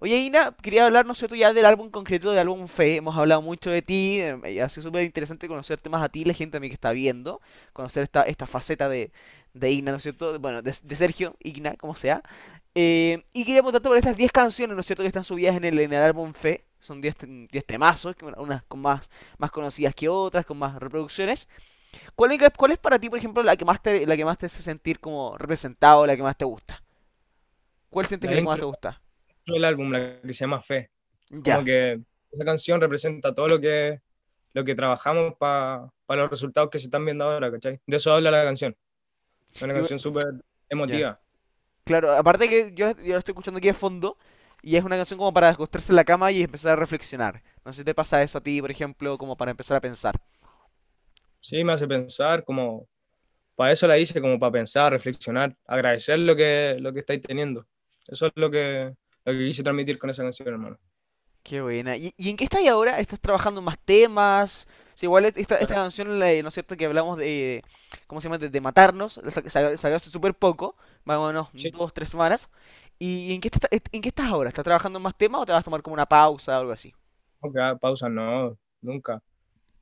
Oye, Ina, quería hablar, no sé, tú ya del álbum concreto, del álbum Fe, hemos hablado mucho de ti, y ha sido súper interesante conocerte más a ti, la gente también que está viendo, conocer esta, esta faceta de, de Igna, ¿no es cierto? Bueno, de, de Sergio, Igna, como sea. Eh, y quería preguntarte por estas 10 canciones, ¿no es cierto?, que están subidas en el, en el álbum Fe, son 10, tem- 10 temazos, unas con más, más conocidas que otras, con más reproducciones. ¿Cuál es, cuál es para ti, por ejemplo, la que más te, la que más te hace sentir como representado, la que más te gusta? ¿Cuál sientes que La que más te intro gusta? del álbum, la que se llama Fe. Como que esa canción representa todo lo que, lo que trabajamos para los resultados que se están viendo ahora, ¿cachai? De eso habla la canción. Es una canción súper emotiva. Claro, aparte que yo, yo la estoy escuchando aquí de fondo y es una canción como para acostarse en la cama y empezar a reflexionar. No sé si te pasa eso a ti, por ejemplo, como para empezar a pensar. Sí, me hace pensar, como, para eso la hice, como para pensar, reflexionar, agradecer lo que, lo que estáis teniendo. Eso es lo que, lo que quise transmitir con esa canción, hermano. Qué buena. ¿Y, y en qué estás ahora? ¿Estás trabajando en más temas? Sí, igual esta, esta canción, ¿no es cierto? Que hablamos de, ¿cómo se llama? De, de matarnos, salió, salió hace súper poco, más o menos Sí. dos, tres semanas. ¿Y en qué, estás en qué estás ahora? ¿Estás trabajando en más temas o te vas a tomar como una pausa o algo así? Ok, pausa, no, nunca.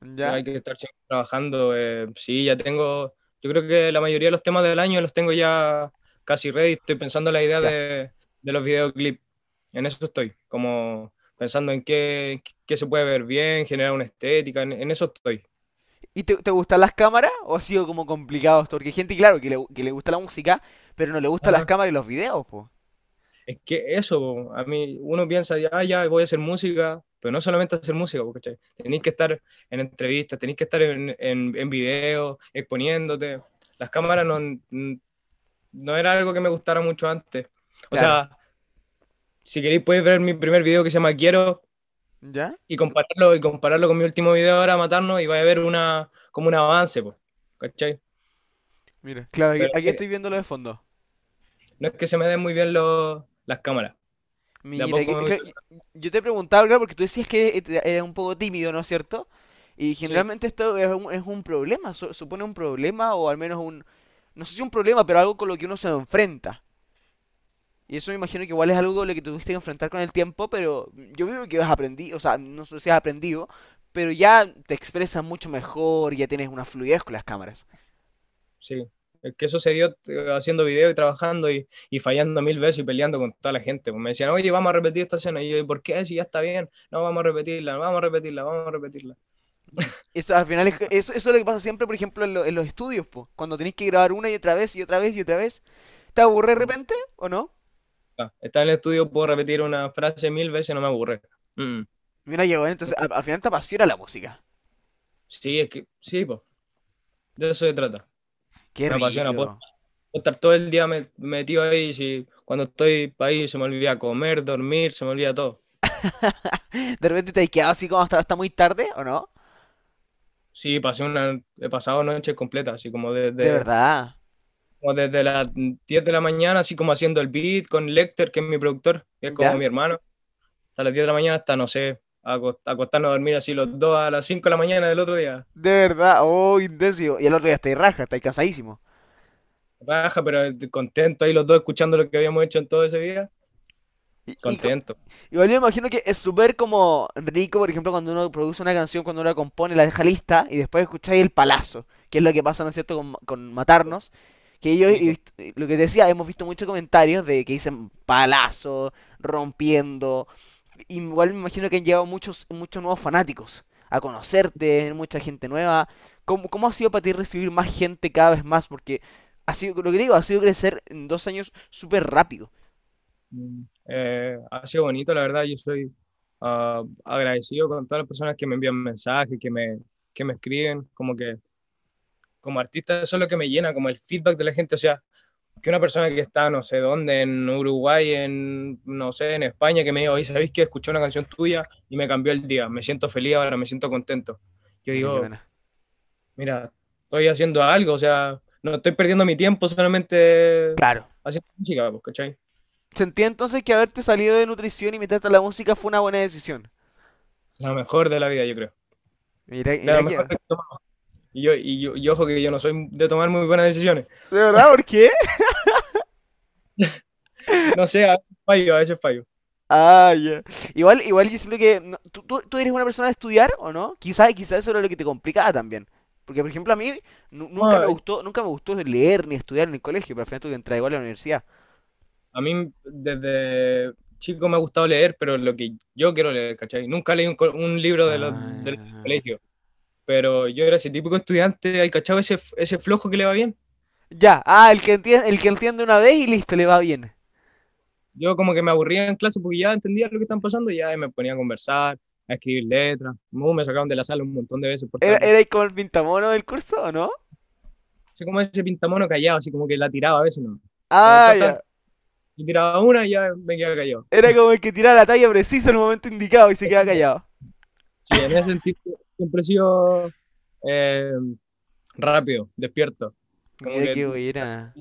¿Ya? Hay que estar siempre trabajando. eh, sí, ya tengo, yo creo que la mayoría de los temas del año los tengo ya casi ready. Estoy pensando en la idea de, de los videoclips. En eso estoy, como pensando en qué, qué se puede ver bien, generar una estética, en, en eso estoy. ¿Y te, te gustan las cámaras o ha sido como complicado esto? Porque hay gente, claro, que le, que le gusta la música, pero no le gustan las cámaras y los videos, pues. Es que eso, po, a mí, uno piensa, ya, ya, voy a hacer música, pero no solamente hacer música, po, ¿cachai? Tenéis que estar en entrevistas, tenéis que estar en, en, en video, exponiéndote. Las cámaras no, no era algo que me gustara mucho antes. O Claro. sea, si queréis podéis ver mi primer video que se llama Quiero ¿Ya? y compararlo, y compararlo con mi último video ahora, Matarnos, y vais a ver una, como un avance, po, ¿cachai? Mira, claro, aquí, estoy viéndolo de fondo. no es que se me den muy bien los, las cámaras. Mira, yo te preguntaba, claro, porque tú decías que te- eras un poco tímido, ¿no es cierto? Y generalmente esto es un, es un problema, su- supone un problema o al menos un, no sé si un problema, pero algo con lo que uno se enfrenta. Y eso me imagino que igual es algo lo que tuviste que enfrentar con el tiempo, pero yo veo que has aprendido, o sea, no sé si has aprendido, pero ya te expresas mucho mejor, ya tienes una fluidez con las cámaras. Sí, es que eso se dio eh, haciendo video y trabajando y, y fallando mil veces y peleando con toda la gente. Pues me decían, oye, vamos a repetir esta escena. Y yo, ¿por qué? Si ya está bien. No, vamos a repetirla, vamos a repetirla, vamos a repetirla. Eso al final es, eso, eso es lo que pasa siempre, por ejemplo, en, lo- en los estudios, po. Cuando tenéis que grabar una y otra vez y otra vez y otra vez. ¿Te aburre de repente o no? Estar en el estudio, puedo repetir una frase mil veces, no me aburre. Mm. Mira, llegó, entonces al, al final te apasiona la música. Sí, es que, sí, pues, de eso se trata. Qué Me apasiona. Puedo estar todo el día me- metido ahí, si cuando estoy ahí se me olvida comer, dormir, se me olvida todo. ¿De repente te has quedado así como hasta, hasta muy tarde o no? Sí, pasé una, he pasado noches completas, así como De desde, verdad. Como desde las 10 de la mañana, así como haciendo el beat con Lecter, que es mi productor, que es como ¿Ya? mi hermano, hasta las 10 de la mañana hasta, no sé, aco- acostarnos a dormir así los dos a las 5 de la mañana del otro día. De verdad. Oh, intenso. Y el otro día estáis raja, estáis cansadísimo. Baja, pero contento ahí los dos escuchando lo que habíamos hecho en todo ese día. Y, y co- Contento. igual yo me imagino que es súper como rico, por ejemplo, cuando uno produce una canción, cuando uno la compone, la deja lista y después escucháis el palazo, que es lo que pasa, ¿no es cierto?, con, con Matarnos. Que yo, he visto- lo que te decía, hemos visto muchos comentarios de que dicen palazo, rompiendo. Igual me imagino que han llegado muchos, muchos nuevos fanáticos a conocerte, mucha gente nueva. ¿Cómo, cómo ha sido para ti recibir más gente cada vez más? Porque ha sido, lo que digo, ha sido crecer en dos años súper rápido. Mm, eh, ha sido bonito, la verdad. Yo soy ah, agradecido con todas las personas que me envían mensajes, que me, que me escriben, como que como artista eso es lo que me llena, como el feedback de la gente, o sea, que una persona que está no sé dónde, en Uruguay, en no sé, en España, que me diga, oye, ¿sabéis que escuché una canción tuya y me cambió el día? Me siento feliz ahora, me siento contento. Yo digo, mira, estoy haciendo algo, o sea, no estoy perdiendo mi tiempo solamente Claro. haciendo música, pues, ¿cachai? Sentí entonces que haberte salido de nutrición y meterte a la música fue una buena decisión. La mejor de la vida, yo creo. Mira, De mira lo que- mejor que he tomado. Y yo, y yo, y ojo que yo no soy de tomar muy buenas decisiones. ¿De verdad? ¿Por qué? No sé, a veces fallo, a veces fallo. Ah, ya. Igual, igual yo siento que ¿tú, tú, tú eres una persona de estudiar o no? Quizás, quizás eso era lo que te complicaba también. Porque, por ejemplo, a mí nu- nunca me No, gustó, nunca me gustó leer ni estudiar en el colegio, pero al final tuve que entrar igual a la universidad. A mí desde chico me ha gustado leer, pero lo que yo quiero leer, ¿cachai? Nunca leí un, un libro de los, del Ah. colegio. Pero yo era ese típico estudiante, ¿hay cachado ese, ese flojo que le va bien? Ya, ah, el que entiende, el que entiende una vez y listo, le va bien. Yo como que me aburría en clase porque ya entendía lo que están pasando y ya me ponía a conversar, a escribir letras. Uh, me sacaron de la sala un montón de veces por ¿Era, era como el pintamono del curso o no? Así como ese pintamono callado, así como que la tiraba a veces, ¿no? Ah, ya. Y tiraba una y ya me quedaba callado. Era como el que tiraba la talla precisa en el momento indicado y se queda callado. Sí, en ese sentido siempre he sido eh, rápido, despierto. Como Mira que- qué buena.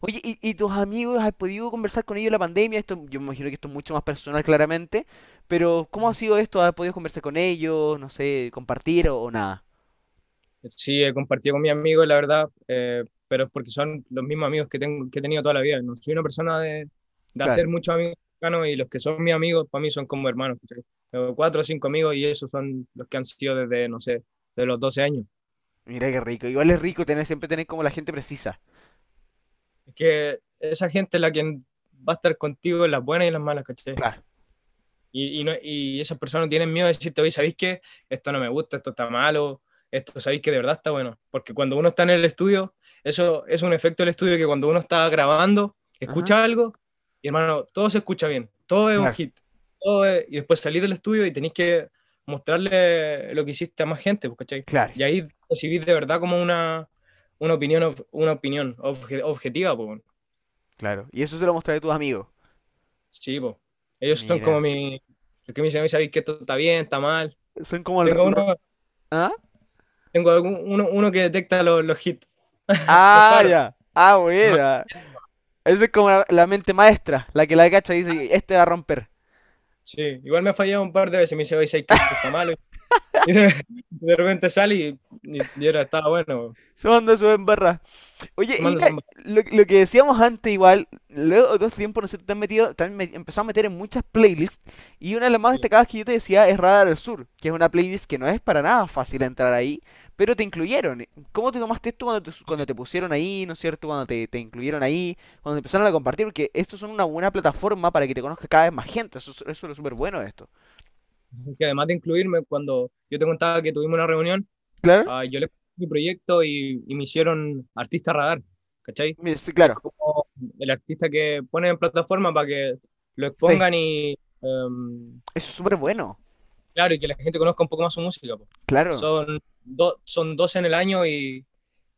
Oye, ¿y, y tus amigos, has podido conversar con ellos en la pandemia? Esto, yo me imagino que esto es mucho más personal, claramente, pero ¿cómo ha sido esto? ¿Has podido conversar con ellos? No sé, compartir o, o nada? Sí, he compartido con mis amigos, la verdad, eh, pero es porque son los mismos amigos que, tengo, que he tenido toda la vida. No soy una persona de, de Claro. hacer muchos amigos cercanos y los que son mis amigos, para mí son como hermanos. Tengo cuatro o cinco amigos y esos son los que han sido desde, no sé, de los 12 años. Mira qué rico. Igual es rico tener, siempre tener como la gente precisa. Es que esa gente es la que va a estar contigo en las buenas y en las malas, ¿cachai? Claro. Y, y, no, y esas personas tienen miedo de decirte, oye, ¿sabéis qué? Esto no me gusta, esto está malo, esto sabéis que de verdad está bueno. Porque cuando uno está en el estudio, eso es un efecto del estudio que cuando uno está grabando, escucha algo y hermano, todo se escucha bien, todo es un hit. Todo es- y después salís del estudio y tenéis que mostrarle lo que hiciste a más gente, pues, ¿cachai? Claro. Y ahí recibís de verdad como una, una opinión, una opinión obje- objetiva, pues. Claro. Y eso se lo mostraré a tus amigos. Sí, pues. Ellos son como mi... Los que me dicen, "Oye, ¿sabéis que esto está bien, está mal? Son como el... Tengo uno, ¿Ah? tengo algún- uno, uno que detecta los, los hits. Ah, ya. Ah, buena. Eso es como la, la mente maestra, la que la cacha dice, este va a romper. Sí, igual me ha fallado un par de veces. Me dice, oye, ¿sabes que esto está malo? Y de, de repente sale y, y, y era, estaba bueno. Se manda su barra. Oye, su lo, lo que decíamos antes igual, luego de todo este tiempo nosotros te han metido, te han me- empezado a meter en muchas playlists y una de las más Sí. destacadas que yo te decía es Radar al Sur, que es una playlist que no es para nada fácil entrar ahí, pero te incluyeron. ¿Cómo te tomaste esto cuando te, cuando te pusieron ahí, ¿no es cierto? Cuando te, te incluyeron ahí, cuando te empezaron a compartir, porque estos son una buena plataforma para que te conozca cada vez más gente, eso, es- eso es lo súper bueno de esto. Que además de incluirme, cuando yo te contaba que tuvimos una reunión, Claro. ah, yo le conté mi proyecto y, y me hicieron artista radar, ¿cachai? Sí, claro. Como el artista que pone en plataforma para que lo expongan y, em, Eso es súper bueno. claro, y que la gente conozca un poco más su música. po. Claro. Son, do- son 12 en el año y,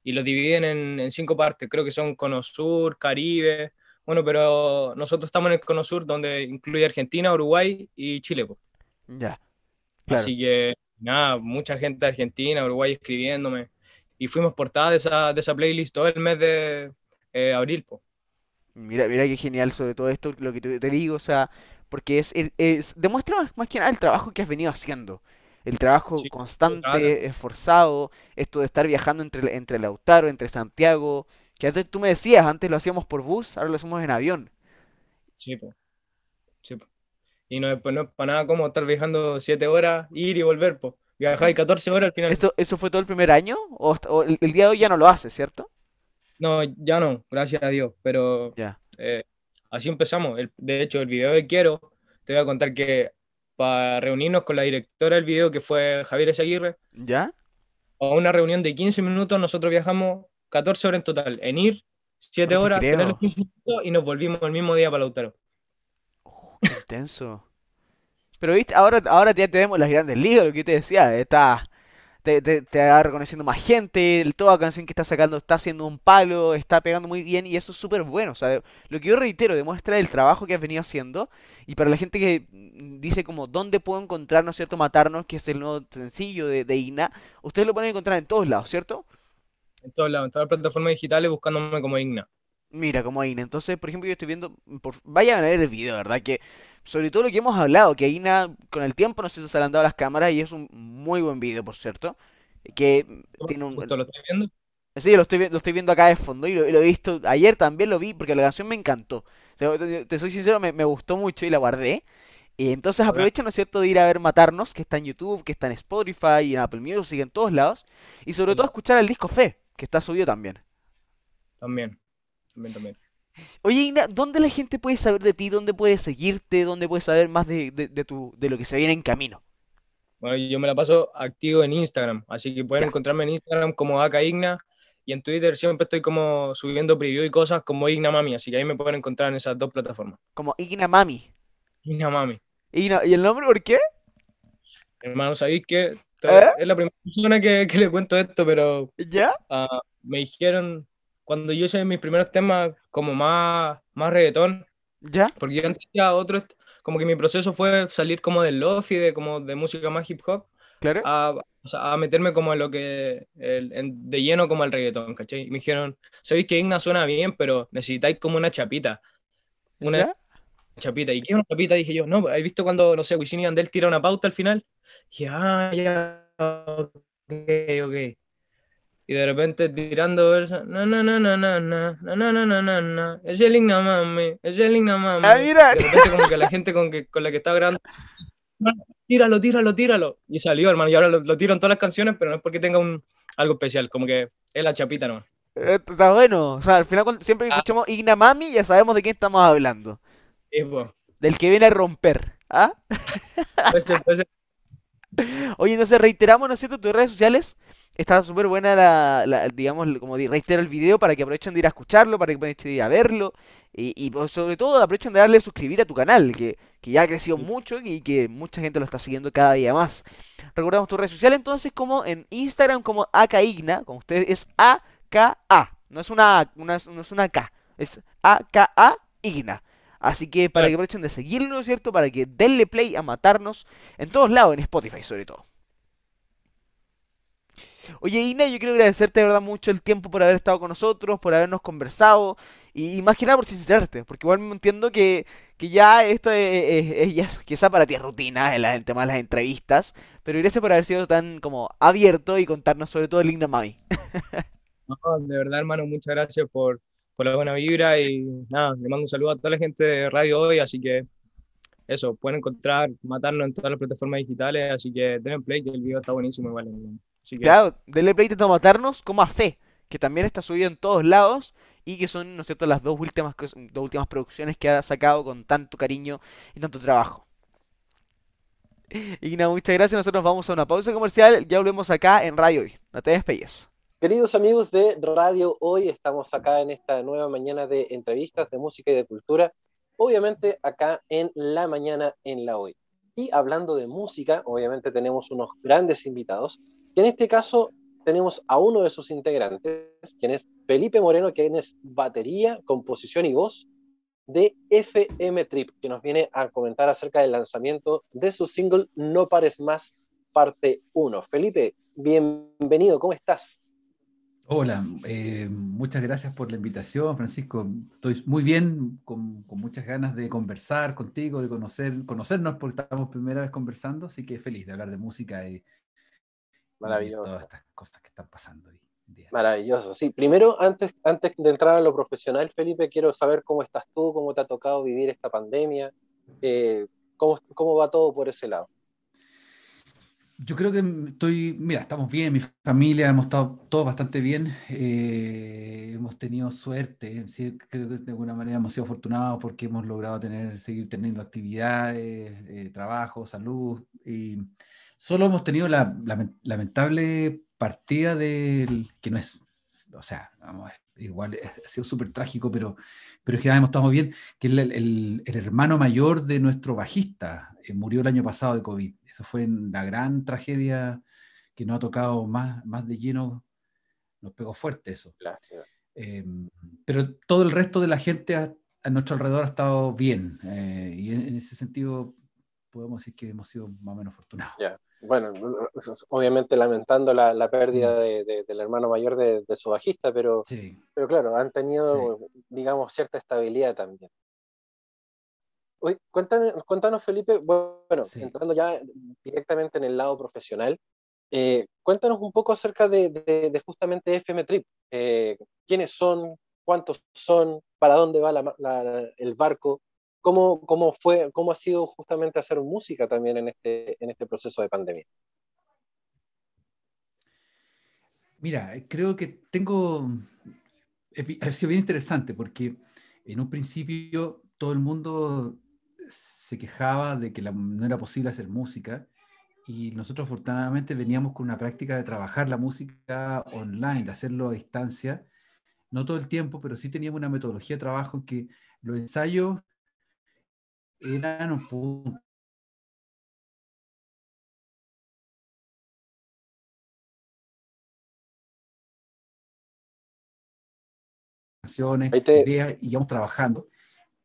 y lo dividen en, en cinco partes. Creo que son Cono Sur, Caribe. Bueno, pero nosotros estamos en el Cono Sur, donde incluye Argentina, Uruguay y Chile. po. Ya. Claro. Así que, nada, mucha gente de Argentina, Uruguay escribiéndome. Y fuimos portada de esa, de esa playlist todo el mes de eh, abril. Po. Mira, mira qué genial sobre todo esto, lo que te, te digo, o sea, porque es, es- es- demuestra más, más que nada el trabajo que has venido haciendo. El trabajo Sí, claro. constante, esforzado, esto de estar viajando entre, entre Lautaro, entre Santiago, que antes tú me decías, antes lo hacíamos por bus, ahora lo hacemos en avión. Sí, po. Y no es, pues, no es para nada como estar viajando 7 horas, ir y volver. Po. Viajáis 14 horas al final. ¿Eso, eso fue todo el primer año? ¿O, el, el día de hoy ya no lo haces, ¿cierto? No, ya no, gracias a Dios, pero Ya. eh, así empezamos. El- de hecho, el video de Quiero, te voy a contar que para reunirnos con la directora del video, que fue Javier Esaguirre, ¿Ya? a una reunión de 15 minutos, nosotros viajamos 14 horas en total, en ir, 7 No te horas, tener los 15 minutos y nos volvimos el mismo día para Lautaro. Qué intenso. Pero viste, ahora, ahora ya tenemos las grandes ligas, lo que yo te decía, está, te, te, va reconociendo más gente, toda canción que está sacando está haciendo un palo, está pegando muy bien y eso es súper bueno. Lo que yo reitero, demuestra el trabajo que has venido haciendo y para la gente que dice como, ¿dónde puedo encontrar, no es cierto, Matarnos, que es el nuevo sencillo de, de Igna? Ustedes lo pueden encontrar en todos lados, ¿cierto? En todos lados, en todas las plataformas digitales buscándome como Igna. Mira, como Aina. Entonces, por ejemplo, yo estoy viendo. Por... Vayan a ver el video, ¿verdad? Que sobre todo lo que hemos hablado, que Aina con el tiempo no sé si se le han dado las cámaras y es un muy buen video, por cierto. que tiene un... ¿Lo estoy viendo? Sí, lo estoy, lo estoy viendo acá de fondo y lo, he visto ayer también lo vi porque la canción me encantó. Te, soy sincero, me, gustó mucho y la guardé. Y entonces aprovecha, ¿no es cierto?, de ir a ver Matarnos, que está en YouTube, que está en Spotify y en Apple Music, en todos lados. Y sobre todo escuchar el disco Fe, que está subido también. También, también, también. Oye, Igna, ¿dónde la gente puede saber de ti? ¿Dónde puede seguirte? ¿Dónde puede saber más de, de, tu, de lo que se viene en camino? Bueno, yo me la paso activo en Instagram, así que pueden encontrarme en Instagram como Aka Igna y en Twitter siempre estoy como subiendo preview y cosas como Igna Mami, así que ahí me pueden encontrar en esas dos plataformas. Como Igna Mami. Igna Mami. ¿Y el nombre por qué? Hermano, ¿sabéis que ¿Eh? es la primera persona que, le cuento esto, pero ¿Ya? Ah, me dijeron cuando yo hice mis primeros temas como más, más reggaetón, ¿ya? Porque yo antes ya otro, como que mi proceso fue salir como del lofi, de como de música más hip hop, claro. a, a meterme como en lo que, de lleno como el reggaetón, ¿cachai? Y me dijeron, sabéis que Igna suena bien, pero necesitáis como una chapita. Una chapita. ¿Y qué es una chapita? Dije yo, no, ¿has visto cuando, no sé, Wisin y Andel tira una pauta al final? Y dije, ah, ya, ok, ok. Y de repente tirando versos, no, no, no, no, no, no, no, no, no, no, no, es el Igna mami, es el Igna mami. Ah, mira. De repente como que la gente con, que, con la que estaba grabando tíralo, tíralo, tíralo. Y salió, hermano, y ahora lo, tiro en todas las canciones, pero no es porque tenga un, algo especial, como que es la chapita, ¿no? Está bueno, o sea, al final siempre que ah. escuchamos Igna Mami ya sabemos de quién estamos hablando. Del que viene a romper, ¿ah? Oye, entonces reiteramos, ¿no es cierto?, tus redes sociales está súper buena la, digamos, como reitero el video para que aprovechen de ir a escucharlo, para que aprovechen de ir a verlo y, pues, sobre todo aprovechen de darle a suscribir a tu canal, que, ya ha crecido mucho y que mucha gente lo está siguiendo cada día más. Recordamos tu red social entonces como en Instagram como AKIGNA, como ustedes es AKA, no es una, una, no es una K, es AKA Igna. Así que para que aprovechen de seguirlo, ¿cierto? Para que denle play a matarnos en todos lados, en Spotify sobre todo. Oye, Ina, yo quiero agradecerte de verdad mucho el tiempo por haber estado con nosotros, por habernos conversado y, más que nada por sincerarte, porque igual me entiendo que, ya esto es, ya, quizá para ti es rutina el, el, tema de las entrevistas, pero gracias por haber sido tan como abierto y contarnos sobre todo el Igna Mami. no, de verdad, hermano, muchas gracias por, por la buena vibra y nada, le mando un saludo a toda la gente de Radio Hoy, así que eso, pueden encontrar, matarnos en todas las plataformas digitales, así que denle play, que el video está buenísimo, vale. Claro, denle play de matarnos como a Fe, que también está subido en todos lados y que son, ¿no es cierto?, las dos últimas, dos últimas producciones que ha sacado con tanto cariño y tanto trabajo. Y nada, muchas gracias. Nosotros vamos a una pausa comercial. Ya volvemos acá en Radio Hoy. No te despegues. Queridos amigos de Radio Hoy, estamos acá en esta nueva mañana de entrevistas de música y de cultura. Obviamente acá en la mañana en la Hoy. Y hablando de música, obviamente tenemos unos grandes invitados. Y en este caso tenemos a uno de sus integrantes, quien es Felipe Moreno, quien es batería, composición y voz de FM Trip, que nos viene a comentar acerca del lanzamiento de su single No Pares Más, parte 1. Felipe, bienvenido, ¿cómo estás? Hola, eh, muchas gracias por la invitación, Francisco. Estoy muy bien, con, muchas ganas de conversar contigo, de conocer, conocernos, porque estamos primera vez conversando, así que feliz de hablar de música y, Maravilloso. todas estas cosas que están pasando hoy. Maravilloso. Sí, primero, antes, antes de entrar a lo profesional, Felipe, quiero saber cómo estás tú, cómo te ha tocado vivir esta pandemia, eh, cómo, cómo va todo por ese lado. Yo creo que estoy, mira, estamos bien, mi familia, hemos estado todos bastante bien, eh, hemos tenido suerte, creo que de alguna manera hemos sido afortunados porque hemos logrado tener, seguir teniendo actividades, eh, trabajo, salud, y Solo hemos tenido la, lamentable partida del, que no es, o sea, vamos, igual ha sido súper trágico, pero, pero en general hemos estado bien, que el, el, hermano mayor de nuestro bajista eh, murió el año pasado de COVID. Eso fue la gran tragedia que nos ha tocado más, más de lleno, nos pegó fuerte eso. Em, pero todo el resto de la gente a, nuestro alrededor ha estado bien, eh, y en, ese sentido podemos decir que hemos sido más o menos afortunados bueno, obviamente lamentando la, pérdida mm. del hermano mayor de, su bajista, pero, pero claro, han tenido, digamos, cierta estabilidad también. Oye, cuéntanos, cuéntanos, Felipe, bueno, entrando ya directamente en el lado profesional, Eh, cuéntanos un poco acerca de, justamente FM Trip. Eh, ¿Quiénes son? ¿Cuántos son? ¿Para dónde va el barco? ¿Cómo, ¿Cómo, fue, ¿Cómo ha sido justamente hacer música también en este, en este proceso de pandemia? Mira, creo que tengo... Ha sido bien interesante porque en un principio todo el mundo se quejaba de que no era posible hacer música y nosotros afortunadamente veníamos con una práctica de trabajar la música online, de hacerlo a distancia, no todo el tiempo, pero sí teníamos una metodología de trabajo en que los ensayos eran un punto ideas, y íbamos trabajando.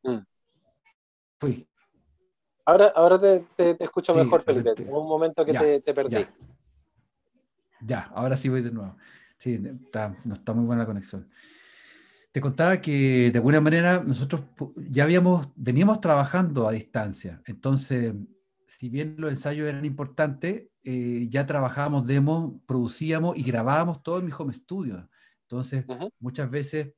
Mm. Fui. Ahora, ahora te, te, escucho mejor, Felipe. un momento que te, te, perdí. Ya. ahora sí voy de nuevo. Sí, está, no está muy buena la conexión. Te contaba que de alguna manera nosotros ya habíamos, veníamos trabajando a distancia. Entonces, si bien los ensayos eran importantes, eh, ya trabajábamos demos, producíamos y grabábamos todo en mi home studio. Entonces, muchas veces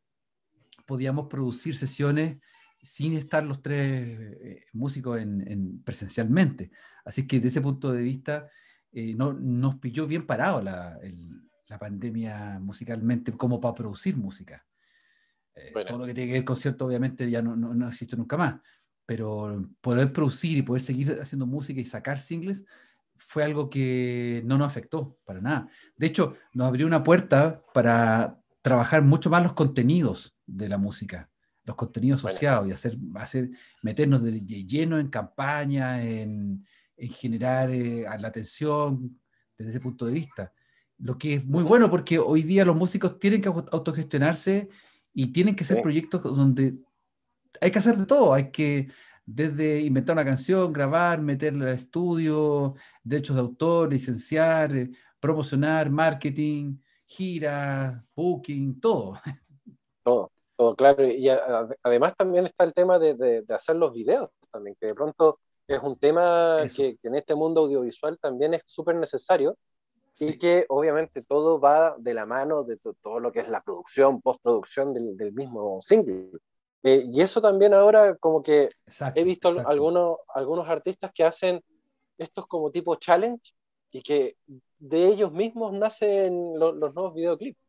podíamos producir sesiones sin estar los tres eh, músicos en, presencialmente. Así que desde ese punto de vista eh, no, nos pilló bien parado la, la, pandemia musicalmente como para producir música. Eh, todo lo que tiene que ver con concierto obviamente ya no, no, no, existe nunca más, pero poder producir y poder seguir haciendo música y sacar singles fue algo que no nos afectó para nada. De hecho, nos abrió una puerta para trabajar mucho más los contenidos de la música los contenidos asociados y hacer, hacer, meternos de lleno en campaña, en, en generar eh, la atención desde ese punto de vista. Lo que es muy bueno porque hoy día los músicos tienen que autogestionarse y tienen que ser proyectos donde hay que hacer de todo, hay que desde inventar una canción, grabar, meterla al estudio, derechos de autor, licenciar, eh, promocionar, marketing, gira, booking, todo. Todo claro. Y además también está el tema de, hacer los videos también, que de pronto es un tema que, en este mundo audiovisual también es súper necesario y que obviamente todo va de la mano de todo lo que es la producción, postproducción del, del mismo single. Eh, y eso también ahora como que he visto algunos, algunos artistas que hacen estos como tipo challenge y que de ellos mismos nacen los nuevos videoclips.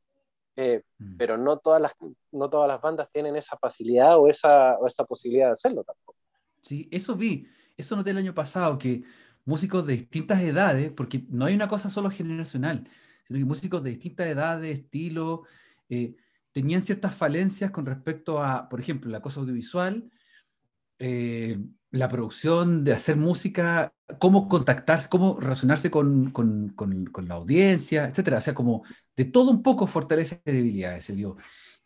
Eh, mm. pero no todas, las, no todas las bandas tienen esa facilidad o esa, o esa posibilidad de hacerlo tampoco. Sí, eso vi, eso noté el año pasado, que músicos de distintas edades, porque no hay una cosa solo generacional, sino que músicos de distintas edades, estilo, eh, tenían ciertas falencias con respecto a, por ejemplo, la cosa audiovisual, eh, la producción, de hacer música, cómo contactarse, cómo relacionarse con, con, con, la audiencia, etcétera. O sea, como de todo un poco fortalece y debilidades, se vio.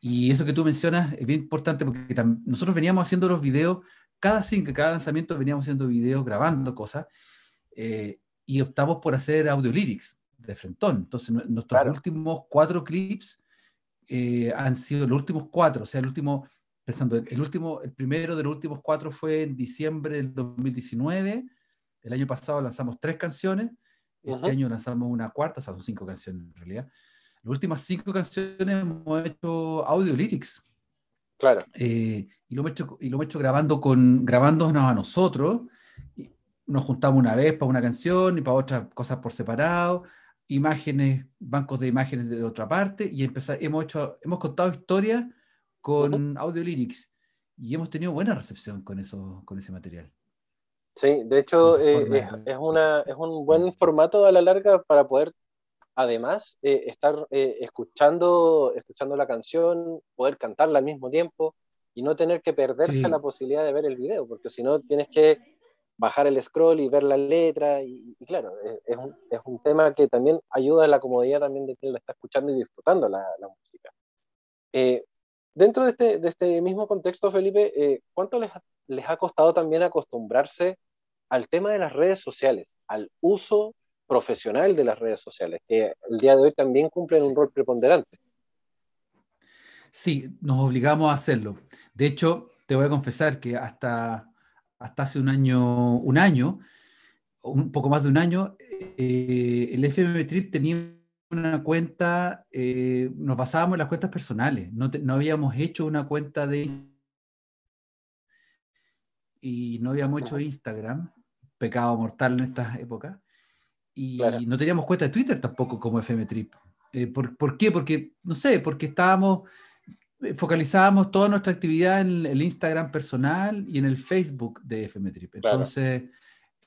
Y eso que tú mencionas es bien importante porque nosotros veníamos haciendo los videos, cada cinco, cada lanzamiento veníamos haciendo videos, grabando cosas, eh, y optamos por hacer audio lyrics de frentón. Entonces, nuestros últimos cuatro clips eh, han sido los últimos cuatro, o sea, el último pensando, el, último, el primero de los últimos cuatro fue en diciembre del 2019. El año pasado lanzamos tres canciones. Este año lanzamos una cuarta, o sea, son cinco canciones en realidad. Las últimas cinco canciones hemos hecho audio lyrics. Claro. Eh, y, lo hemos hecho, y lo hemos hecho grabando con, grabándonos a nosotros. Nos juntamos una vez para una canción y para otras cosas por separado. Imágenes, bancos de imágenes de otra parte. Y empezar, hemos, hecho, hemos contado historias con audio lyrics y hemos tenido buena recepción con, eso, con ese material. Sí, de hecho eh, es, una, es un buen formato a la larga para poder además eh, estar eh, escuchando, escuchando la canción, poder cantarla al mismo tiempo y no tener que perderse la posibilidad de ver el video, porque si no tienes que bajar el scroll y ver la letra y, claro, es, un, es, un, tema que también ayuda a la comodidad también de quien la está escuchando y disfrutando la, la música. Dentro de este, de este mismo contexto, Felipe, eh, ¿cuánto les, les ha costado también acostumbrarse al tema de las redes sociales, al uso profesional de las redes sociales, que el día de hoy también cumplen un rol preponderante? Sí, nos obligamos a hacerlo. De hecho, te voy a confesar que hasta, hasta hace un año, un año un poco más de un año, eh, el FM Trip tenía una cuenta, eh, nos basábamos en las cuentas personales, no, no, habíamos hecho una cuenta de y no habíamos hecho Instagram, pecado mortal en estas épocas, y no teníamos cuenta de Twitter tampoco como FM Trip. Eh, ¿por, ¿por, qué? Porque, no sé, porque estábamos, focalizábamos toda nuestra actividad en el Instagram personal y en el Facebook de FM Trip. Entonces,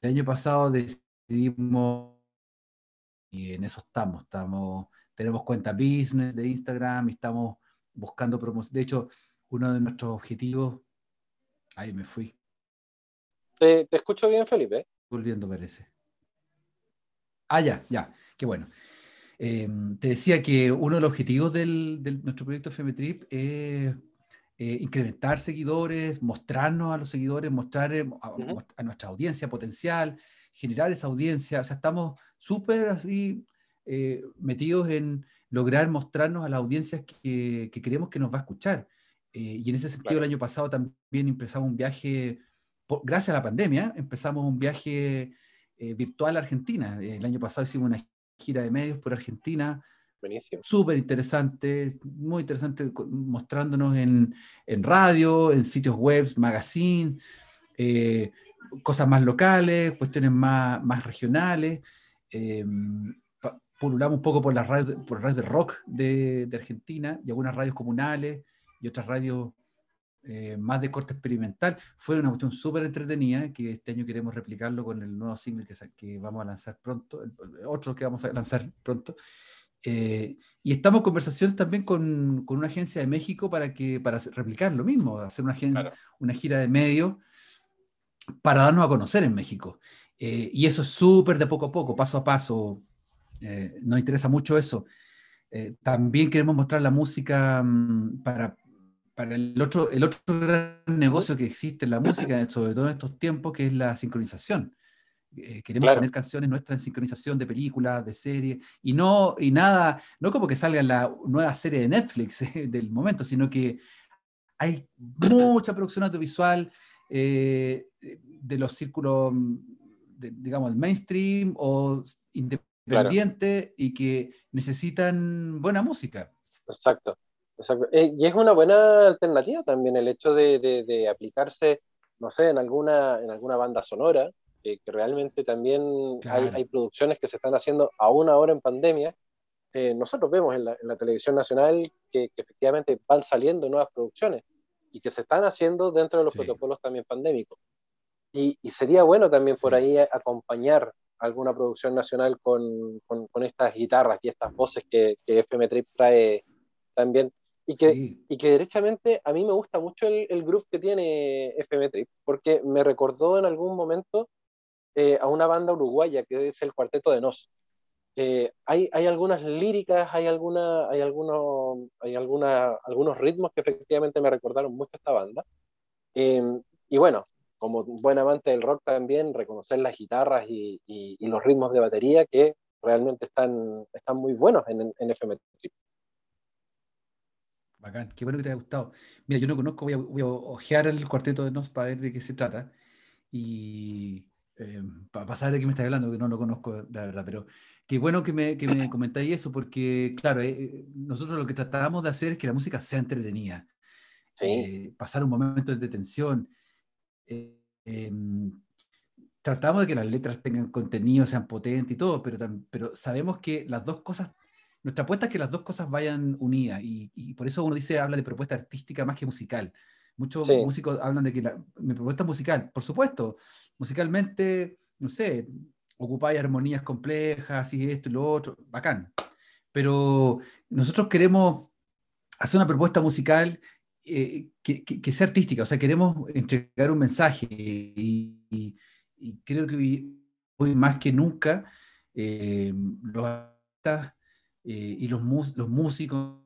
el año pasado decidimos, y en eso estamos, estamos tenemos cuenta business de Instagram y estamos buscando promoción. De hecho, uno de nuestros objetivos, ahí me fui. Te, te escucho bien, Felipe. Volviendo, parece. Ah, ya, ya, qué bueno. Em, te decía que uno de los objetivos de nuestro proyecto FMTrip es eh, incrementar seguidores, mostrarnos a los seguidores, mostrar eh, a, nuestra audiencia potencial, generar esa audiencia. O sea, estamos súper así eh, metidos en lograr mostrarnos a las audiencias que, que queremos que nos va a escuchar. y en ese sentido, el año pasado también empezamos un viaje, gracias a la pandemia, empezamos un viaje virtual Argentina. El año pasado hicimos una gira de medios por Argentina. Súper interesante, muy interesante, mostrándonos en, en, radio, en sitios web, magazines, eh, cosas más locales, cuestiones más, más regionales. Eh, pululamos un poco por las radios, por radios de rock de, de, Argentina y algunas radios comunales y otras radios eh, más de corte experimental. Fue una cuestión súper entretenida, que este año queremos replicarlo con el nuevo single que, que vamos a lanzar pronto, el, otro que vamos a lanzar pronto. Eh, y estamos en conversaciones también con, con, una agencia de México para, que, para replicar lo mismo, hacer una, una gira de medio para darnos a conocer en México. Eh, y eso es súper de poco a poco, paso a paso. nos interesa mucho eso. también queremos mostrar la música mm, para, para el otro, el otro gran negocio que existe en la música, sobre todo en estos tiempos, que es la sincronización. Eh, queremos poner canciones nuestras en sincronización de películas, de series, y no, y nada, no como que salga la nueva serie de Netflix eh, del momento, sino que hay mucha producción audiovisual eh, de los círculos, digamos, mainstream o independiente y que necesitan buena música. Exacto. Eh, y es una buena alternativa también el hecho de, aplicarse, no sé, en alguna, en alguna banda sonora, que realmente también hay, producciones que se están haciendo aún ahora en pandemia. Eh, nosotros vemos en la, televisión nacional que, efectivamente van saliendo nuevas producciones y que se están haciendo dentro de los protocolos también pandémicos. Y, sería bueno también por ahí acompañar alguna producción nacional con, con, estas guitarras y estas voces que, que FM Trip trae también y que, y que derechamente a mí me gusta mucho el, el groove que tiene FM Trip, porque me recordó en algún momento eh, a una banda uruguaya que es el Cuarteto de Nos. Eh, hay, hay, algunas líricas, hay, alguna, hay, algunos, hay alguna, algunos ritmos que efectivamente me recordaron mucho a esta banda. Em, y bueno, como buen amante del rock también, reconocer las guitarras y, y, los ritmos de batería que realmente están, están muy buenos en, en FM Trip. Bacán, qué bueno que te haya gustado. Mira, yo no conozco, voy a, voy a ojear el cuarteto de Nos para ver de qué se trata. Y eh, para pasar de qué me estás hablando, que no lo conozco, la verdad, pero qué bueno que me, que me comentáis eso, porque, claro, eh, nosotros lo que tratábamos de hacer es que la música sea entretenida. Eh, pasar un momento de tensión. Em, tratamos de que las letras tengan contenido, sean potentes y todo, pero, pero sabemos que las dos cosas nuestra apuesta es que las dos cosas vayan unidas y, por eso uno dice, habla de propuesta artística más que musical. Muchos músicos hablan de que la, mi propuesta es musical. Por supuesto, musicalmente, no sé, ocupáis armonías complejas y esto y lo otro, bacán. Pero nosotros queremos hacer una propuesta musical eh, que, que, sea artística, o sea, queremos entregar un mensaje y, creo que hoy, más que nunca eh, los artistas eh, y los, los músicos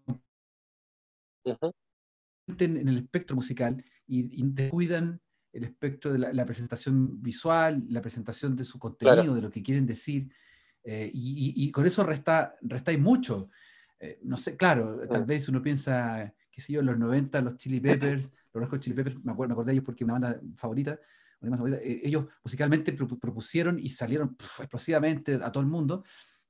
en el espectro musical y, descuidan el espectro de la, presentación visual, la presentación de su contenido, de lo que quieren decir, eh, y, con eso resta, restáis mucho. Eh, no sé, claro, tal vez uno piensa, qué sé yo, en los 90, los Chili Peppers, los Red Chili Peppers, me acuerdo, me acuerdo de ellos porque es una banda favorita, eh, ellos musicalmente propusieron y salieron explosivamente a todo el mundo,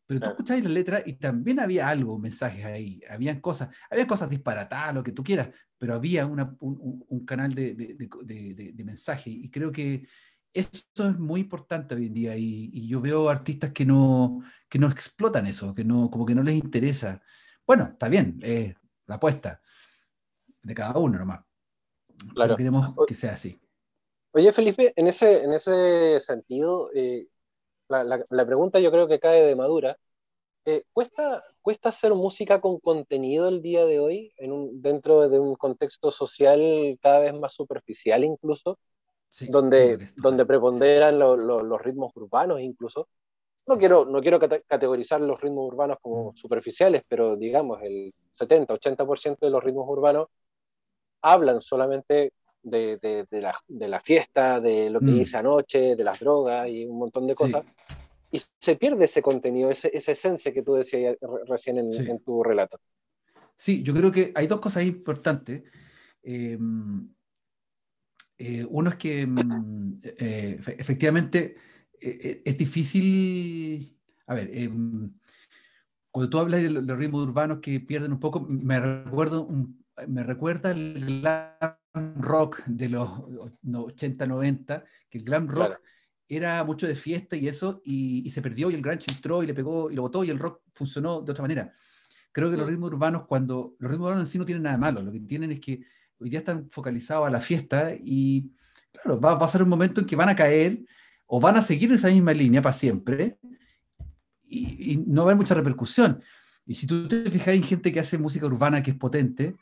pero tú escuchabas la letra y también había algo, mensajes ahí, habían cosas, había cosas disparatadas, lo que tú quieras, pero había una, un, canal de, de, de, mensaje y creo que eso es muy importante hoy en día y, yo veo artistas que no, que no explotan eso, que no, como que no les interesa. Bueno, está bien, es la apuesta de cada uno nomás. Claro. Pero queremos que sea así. Oye, Felipe, en ese, en ese sentido, eh, la, pregunta yo creo que cae de madura. Eh, ¿cuesta, ¿Cuesta hacer música con contenido el día de hoy, en un, dentro de un contexto social cada vez más superficial incluso, donde, donde preponderan los ritmos urbanos incluso? No quiero, no quiero categorizar los ritmos urbanos como mm. superficiales, pero digamos el 70-80% de los ritmos urbanos hablan solamente de, de, la, de, la, fiesta, de lo que mm. hice anoche, de las drogas y un montón de cosas. Y se pierde ese contenido, esa esencia que tú decías recién en, tu relato. Sí, yo creo que hay dos cosas importantes. Eh, eh, uno es que mm, eh, efectivamente es difícil, a ver, cuando tú hablas de los ritmos urbanos que pierden un poco, me recuerdo me recuerda el rock de los 80, 90, que el glam rock era mucho de fiesta y eso, y, se perdió y el grunge entró y le pegó y lo botó y el rock funcionó de otra manera. Creo que los ritmos urbanos, cuando los ritmos urbanos en sí no tienen nada malo, lo que tienen es que hoy día están focalizados a la fiesta y, claro, va, a ser un momento en que van a caer o van a seguir en esa misma línea para siempre y, no va a haber mucha repercusión. Y si tú te fijas en gente que hace música urbana que es potente,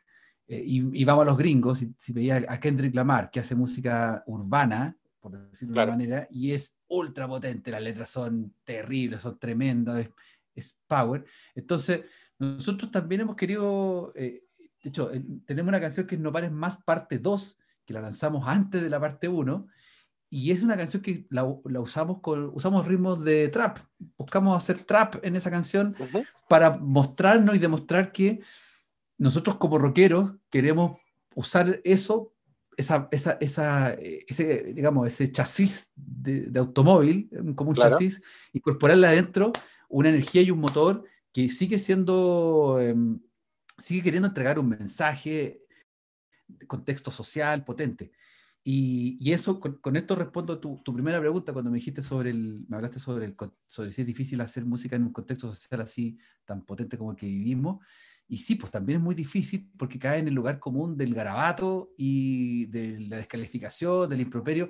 eh, y, vamos a los gringos, si, si veía a Kendrick Lamar, que hace música urbana, por decirlo de alguna manera, y es ultra potente, las letras son terribles, son tremendas, es, power. Entonces, nosotros también hemos querido, eh, de hecho, tenemos una canción que es No Pares Más parte 2, que la lanzamos antes de la parte 1, y es una canción que la, la, usamos con usamos ritmos de trap. Buscamos hacer trap en esa canción para mostrarnos y demostrar que nosotros como rockeros queremos usar eso, esa, esa, esa, ese, digamos, ese chasis de, automóvil, como un chasis, incorporarle adentro una energía y un motor que sigue siendo, em, sigue queriendo entregar un mensaje de contexto social potente. Y, y eso, con, esto respondo a tu, tu, primera pregunta cuando me dijiste sobre el, me hablaste sobre, el, sobre si es difícil hacer música en un contexto social así tan potente como el que vivimos. Y sí, pues también es muy difícil porque cae en el lugar común del garabato y de la descalificación, del improperio.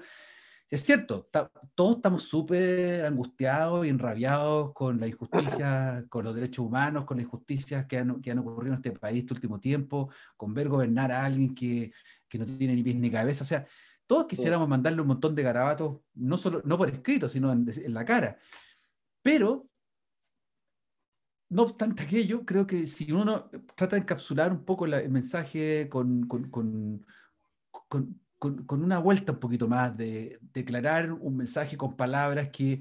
Es cierto, todos estamos súper angustiados y enrabiados con la injusticia, con los derechos humanos, con las injusticias que han, que han ocurrido en este país este último tiempo, con ver gobernar a alguien que, que no tiene ni pies ni cabeza. O sea, todos quisiéramos mandarle un montón de garabatos, no, solo, no por escrito, sino en, en la cara. Pero no obstante aquello, creo que si uno trata de encapsular un poco el mensaje con, con, con, con, una vuelta un poquito más, de declarar un mensaje con palabras que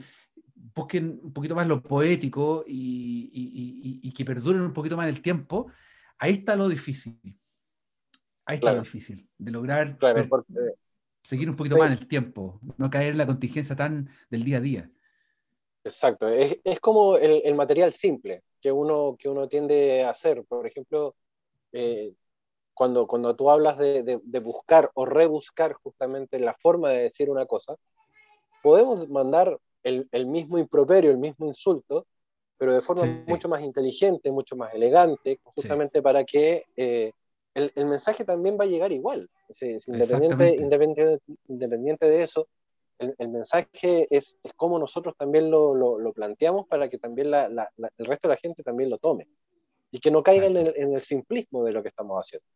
busquen un poquito más lo poético y, y, y, que perduren un poquito más el tiempo, ahí está lo difícil. Ahí está lo difícil, de lograr seguir un poquito más en el tiempo, no caer en la contingencia tan del día a día. Exacto, es, es como el, el, material simple que uno, que uno tiende a hacer. Por ejemplo, eh, cuando, cuando tú hablas de, de, buscar o rebuscar justamente la forma de decir una cosa, podemos mandar el, el mismo improperio, el mismo insulto, pero de forma mucho más inteligente, mucho más elegante, justamente para que eh, el, el, mensaje también va a llegar igual. independiente, independiente, independiente de eso, el, mensaje es, es como nosotros también lo, lo, planteamos para que también la, la, el resto de la gente también lo tome y que no caigan en, en, el simplismo de lo que estamos haciendo.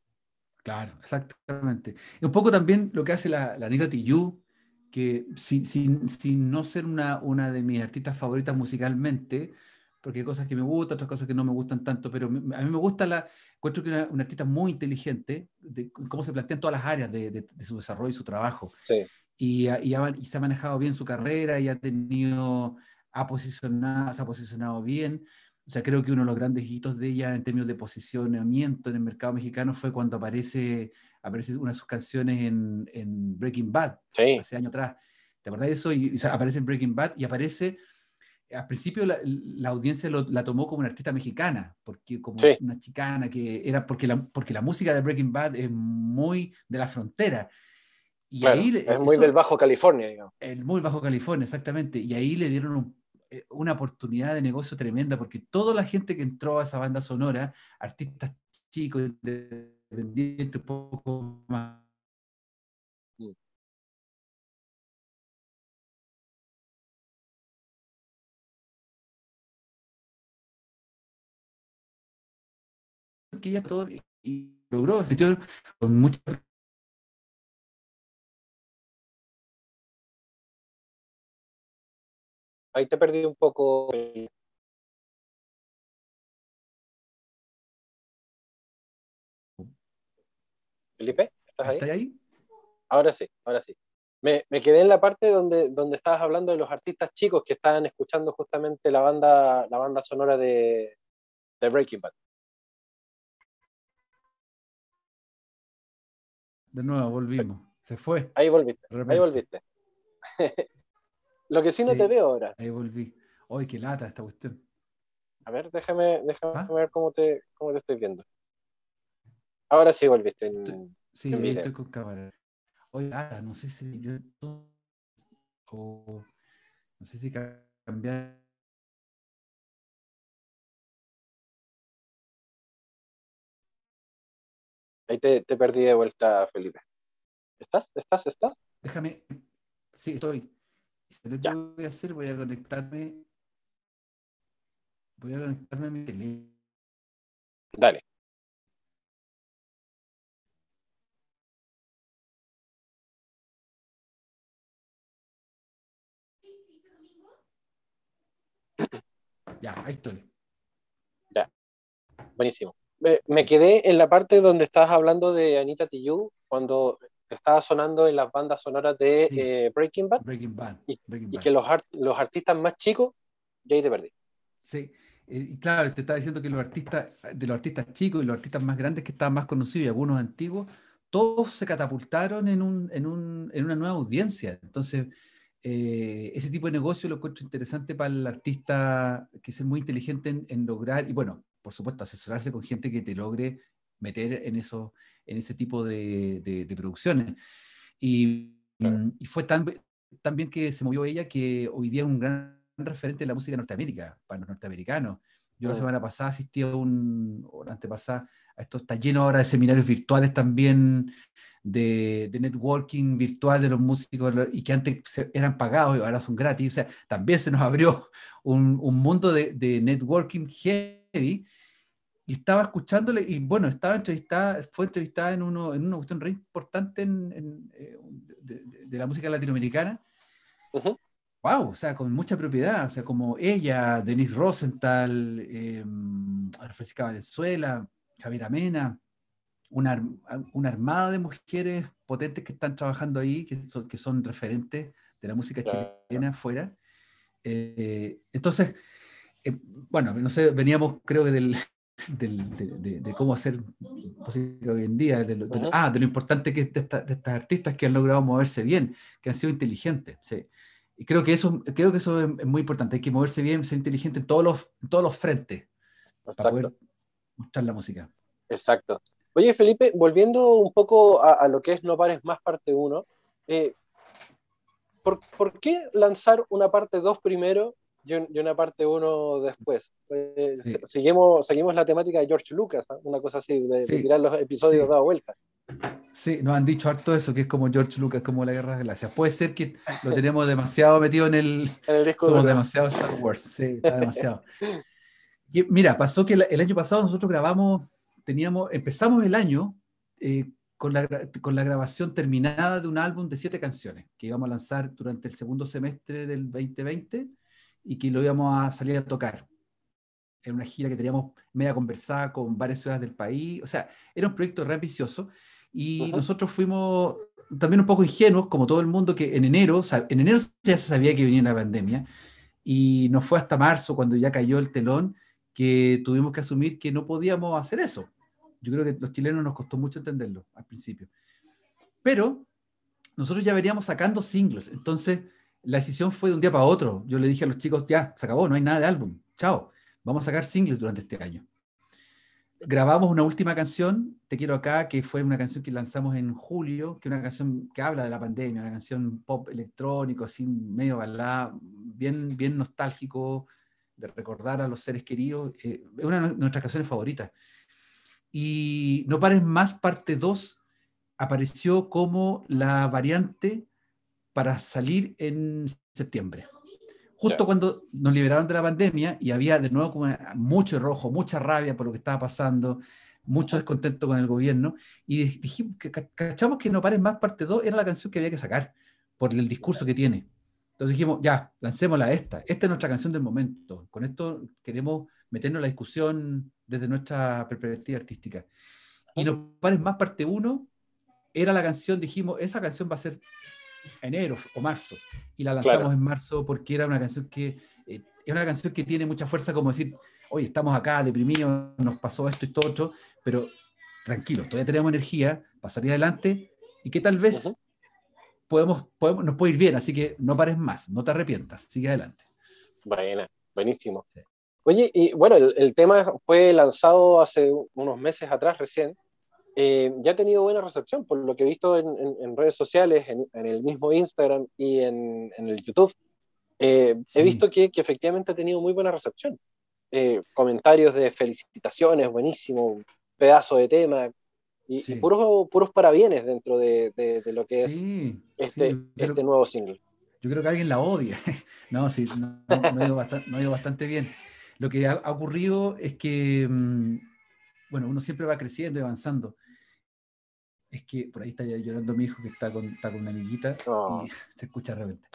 Claro, exactamente. Y un poco también lo que hace la, la Anita Tijoux, que sin, sin, sin, no ser una, una de mis artistas favoritas musicalmente, porque hay cosas que me gustan, otras cosas que no me gustan tanto, pero a mí me gusta la, encuentro que es una, artista muy inteligente, de cómo se plantean todas las áreas de, de, de su desarrollo y su trabajo. Sí y, y, se ha manejado bien su carrera y ha tenido, ha posicionado, se ha posicionado bien. O sea, creo que uno de los grandes hitos de ella en términos de posicionamiento en el mercado mexicano fue cuando aparece, aparece una de sus canciones en, en Breaking Bad, hace años atrás. ¿Te acordás de eso? Y, aparece en Breaking Bad y aparece, al principio la, la audiencia la tomó como una artista mexicana, porque como una chicana que era, porque la, porque la música de Breaking Bad es muy de la frontera. Y ahí, es muy del Bajo California, digamos. El muy Bajo California, exactamente. Y ahí le dieron un eh, una oportunidad de negocio tremenda porque toda la gente que entró a esa banda sonora, artistas chicos, independientes, un poco más. Mm. que ya todo y logró con mucha Ahí te perdí un poco. Felipe, ¿estás ahí? ahí? Ahora sí, ahora sí. Me, quedé en la parte donde, donde estabas hablando de los artistas chicos que estaban escuchando justamente la banda, la banda sonora de, de Breaking Bad. De nuevo, volvimos. Se fue. Ahí volviste. Ahí volviste. Lo que sí, no te veo ahora. Ahí volví. ¡Ay, qué lata esta cuestión! A ver, déjame, déjame ¿Ah? ver cómo te, cómo te estoy viendo. Ahora sí volviste. En, sí, estoy con cámara. Oye, ah, no sé si yo. O, no sé si cambiar. Ahí te, te perdí de vuelta, Felipe. ¿Estás? ¿Estás? ¿Estás? Déjame. Sí, estoy. Lo que voy a hacer, voy a conectarme. Voy a conectarme a mi teléfono. Dale. Ya, ahí estoy. Ya, buenísimo. Me, quedé en la parte donde estabas hablando de Anita Tijoux, cuando estaba sonando en las bandas sonoras de eh, Breaking Bad. Breaking Bad. Y, que los, los artistas más chicos, ya ahí te perdí. Sí, eh, y claro, te estaba diciendo que los artistas, de los artistas chicos y los artistas más grandes que estaban más conocidos y algunos antiguos, todos se catapultaron en, un, en, un, en una nueva audiencia. Entonces, eh, ese tipo de negocio lo encuentro interesante para el artista que es muy inteligente en, en, lograr, y bueno, por supuesto, asesorarse con gente que te logre meter en, eso, en ese tipo de, de, producciones. Y, mm, y, fue tan, tan bien que se movió ella que hoy día es un gran referente de la música norteamérica, para los norteamericanos. Yo la semana pasada asistí a un, o la antepasada, a esto está lleno ahora de seminarios virtuales también, de, de, networking virtual de los músicos, y que antes eran pagados y ahora son gratis. O sea, también se nos abrió un, un mundo de, de networking heavy y estaba escuchándole, y bueno, estaba entrevistada, fue entrevistada en, uno, en una cuestión re importante en, eh, de, la música latinoamericana. Wow, o sea, con mucha propiedad, o sea, como ella, Denise Rosenthal, eh, Francisca Valenzuela, Javier Amena, una, una, armada de mujeres potentes que están trabajando ahí, que son, que son referentes de la música chilena afuera. Eh, entonces, eh, bueno, no sé, veníamos creo que del, de, cómo hacer música hoy en día, de lo, ah, de lo importante que es de, estas artistas que han logrado moverse bien, que han sido inteligentes. Sí. Y creo que eso, creo que eso es, muy importante, hay que moverse bien, ser inteligente en todos los, todos los frentes para poder mostrar la música. Exacto. Oye, Felipe, volviendo un poco a, lo que es No Pares Más parte 1, eh, ¿por, ¿por, qué lanzar una parte 2 primero y, una parte uno después. Eh, seguimos, seguimos la temática de George Lucas, ¿ah? una cosa así, de, tirar los episodios dado vuelta. Sí, nos han dicho harto eso, que es como George Lucas, como la Guerra de las Galaxias. Puede ser que lo tenemos demasiado metido en el... En el disco somos demasiado Star Wars, sí, está demasiado. mira, pasó que el, año pasado nosotros grabamos, teníamos, empezamos el año eh, con, la, con la grabación terminada de un álbum de siete canciones que íbamos a lanzar durante el segundo semestre del 2020 y que lo íbamos a salir a tocar. Era una gira que teníamos media conversada con varias ciudades del país. O sea, era un proyecto re ambicioso. Y nosotros fuimos también un poco ingenuos, como todo el mundo, que en enero, o sea, en enero ya se sabía que venía la pandemia. Y no fue hasta marzo, cuando ya cayó el telón, que tuvimos que asumir que no podíamos hacer eso. Yo creo que a los chilenos nos costó mucho entenderlo al principio. Pero nosotros ya veníamos sacando singles, entonces la decisión fue de un día para otro. Yo le dije a los chicos, ya, se acabó, no hay nada de álbum, chao, vamos a sacar singles durante este año. Grabamos una última canción, Te quiero acá, que fue una canción que lanzamos en julio, que es una canción que habla de la pandemia, una canción pop electrónico, así medio balada, bien, bien nostálgico, de recordar a los seres queridos. Eh, es una de nuestras canciones favoritas. Y No Pares Más, parte 2, apareció como la variante para salir en septiembre. Justo cuando nos liberaron de la pandemia y había de nuevo como mucho rojo, mucha rabia por lo que estaba pasando, mucho descontento con el gobierno, y dijimos que cachamos que No Pares Más parte 2 era la canción que había que sacar por el discurso que tiene. Entonces dijimos, ya, lancémosla esta. Esta es nuestra canción del momento. Con esto queremos meternos en la discusión desde nuestra perspectiva artística. Y No Pares Más parte 1 era la canción, dijimos, esa canción va a ser enero o marzo. Y la lanzamos en marzo porque era una canción que eh, es una canción que tiene mucha fuerza, como decir, oye, estamos acá deprimidos, nos pasó esto y todo otro, pero tranquilos, todavía tenemos energía para salir adelante y que tal vez podemos, podemos, nos puede ir bien, así que no pares más, no te arrepientas, sigue adelante. Buena, buenísimo. Oye, y bueno, el, tema fue lanzado hace unos meses atrás recién. Eh, ya ha tenido buena recepción, por lo que he visto en, redes sociales, en, el mismo Instagram y en, el YouTube. Eh, he visto que, efectivamente ha tenido muy buena recepción. Eh, comentarios de felicitaciones, buenísimo, pedazo de tema, y, puros, puros parabienes dentro de, de, lo que es este, este nuevo single. Yo creo que alguien la odia. no, sí, no, no, ido bastante, no bastante bien. Lo que ha, ocurrido es que, mm, bueno, uno siempre va creciendo y avanzando. Es que por ahí está llorando mi hijo que está con, está con una y oh. se escucha de repente.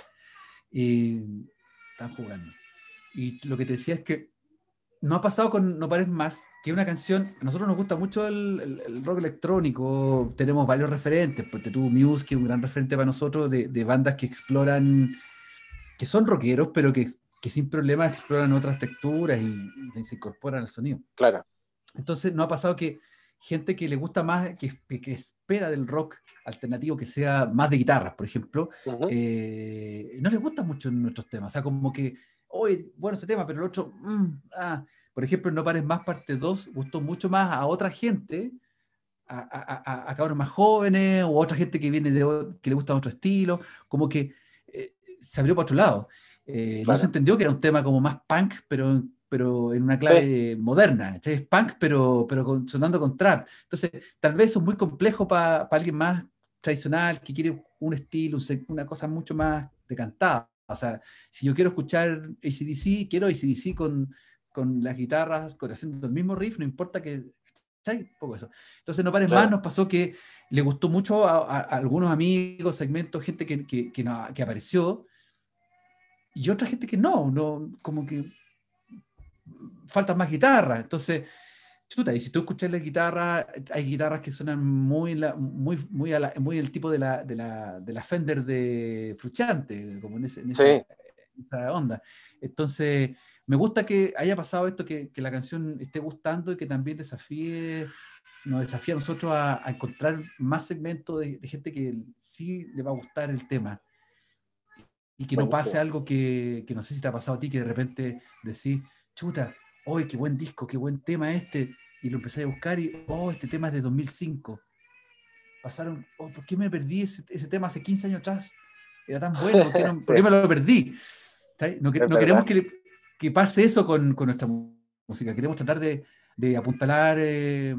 Y están jugando. Y lo que te decía es que no ha pasado con No Pares Más, que una canción, a nosotros nos gusta mucho el, rock electrónico, tenemos varios referentes, pues te tuvo Muse, que es un gran referente para nosotros, de, de bandas que exploran, que son rockeros, pero que que sin problema exploran otras texturas y, se incorporan al sonido. Claro. Entonces, no ha pasado que gente que le gusta más, que, que espera del rock alternativo que sea más de guitarras, por ejemplo, eh, no les gusta mucho nuestros temas. O sea, como que, hoy, bueno, este tema, pero el otro, mm, ah. por ejemplo, No Pares Más, parte 2, gustó mucho más a otra gente, a, a, a, cabros más jóvenes, o a otra gente que viene de, que le gusta otro estilo, como que eh, se abrió para otro lado. Eh, no se entendió que era un tema como más punk, pero, pero en una clave moderna. Es punk, pero, pero sonando con trap. Entonces, tal vez eso es muy complejo para alguien más tradicional, que quiere un estilo, una cosa mucho más decantada. O sea, si yo quiero escuchar ACDC, quiero ACDC con, con las guitarras, con, haciendo el mismo riff, no importa que... ¿sabes? Poco eso. Entonces, no pares más, nos pasó que le gustó mucho a, algunos amigos, segmentos, gente que, que, que, que apareció, y otra gente que no, no como que falta más guitarra. Entonces, chuta, y si tú escuchas la guitarra, hay guitarras que suenan muy, muy, muy, muy el tipo de la, de la, de la Fender de Fruchante, como en, ese, esa onda. Entonces, me gusta que haya pasado esto, que, que, la canción esté gustando y que también desafíe, nos desafíe a nosotros a, encontrar más segmentos de, de, gente que sí le va a gustar el tema y que no pase algo que, que, no sé si te ha pasado a ti, que de repente decís, chuta, hoy qué buen disco, qué buen tema este, y lo empecé a buscar y, oh, este tema es de 2005. Pasaron, oh, ¿por qué me perdí ese, ese tema hace 15 años atrás? Era tan bueno, ¿por qué, me lo perdí? No, no queremos que, que, pase eso con, con, nuestra música, queremos tratar de, de apuntalar, eh,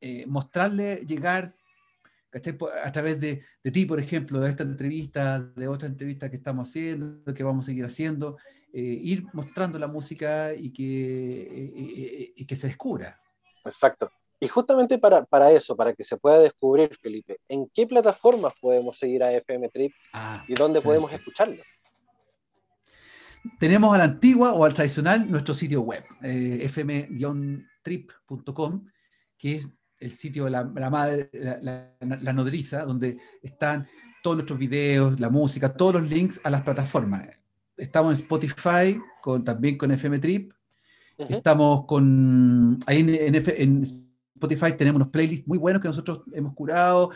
eh, mostrarle, llegar a través de, de, ti, por ejemplo, de esta entrevista, de otra entrevista que estamos haciendo, que vamos a seguir haciendo, eh, ir mostrando la música y que, eh, eh, y que se descubra. Exacto. Y justamente para, para, eso, para que se pueda descubrir, Felipe, ¿en qué plataformas podemos seguir a FM Trip ah, y dónde podemos escucharlo? Tenemos a la antigua o al tradicional nuestro sitio web, fm-trip.com, que es el sitio de la, madre, la, nodriza, donde están todos nuestros videos, la música, todos los links a las plataformas. Estamos en Spotify, con, también con FM Trip, Estamos con, ahí en, en, Spotify tenemos unos playlists muy buenos que nosotros hemos curado,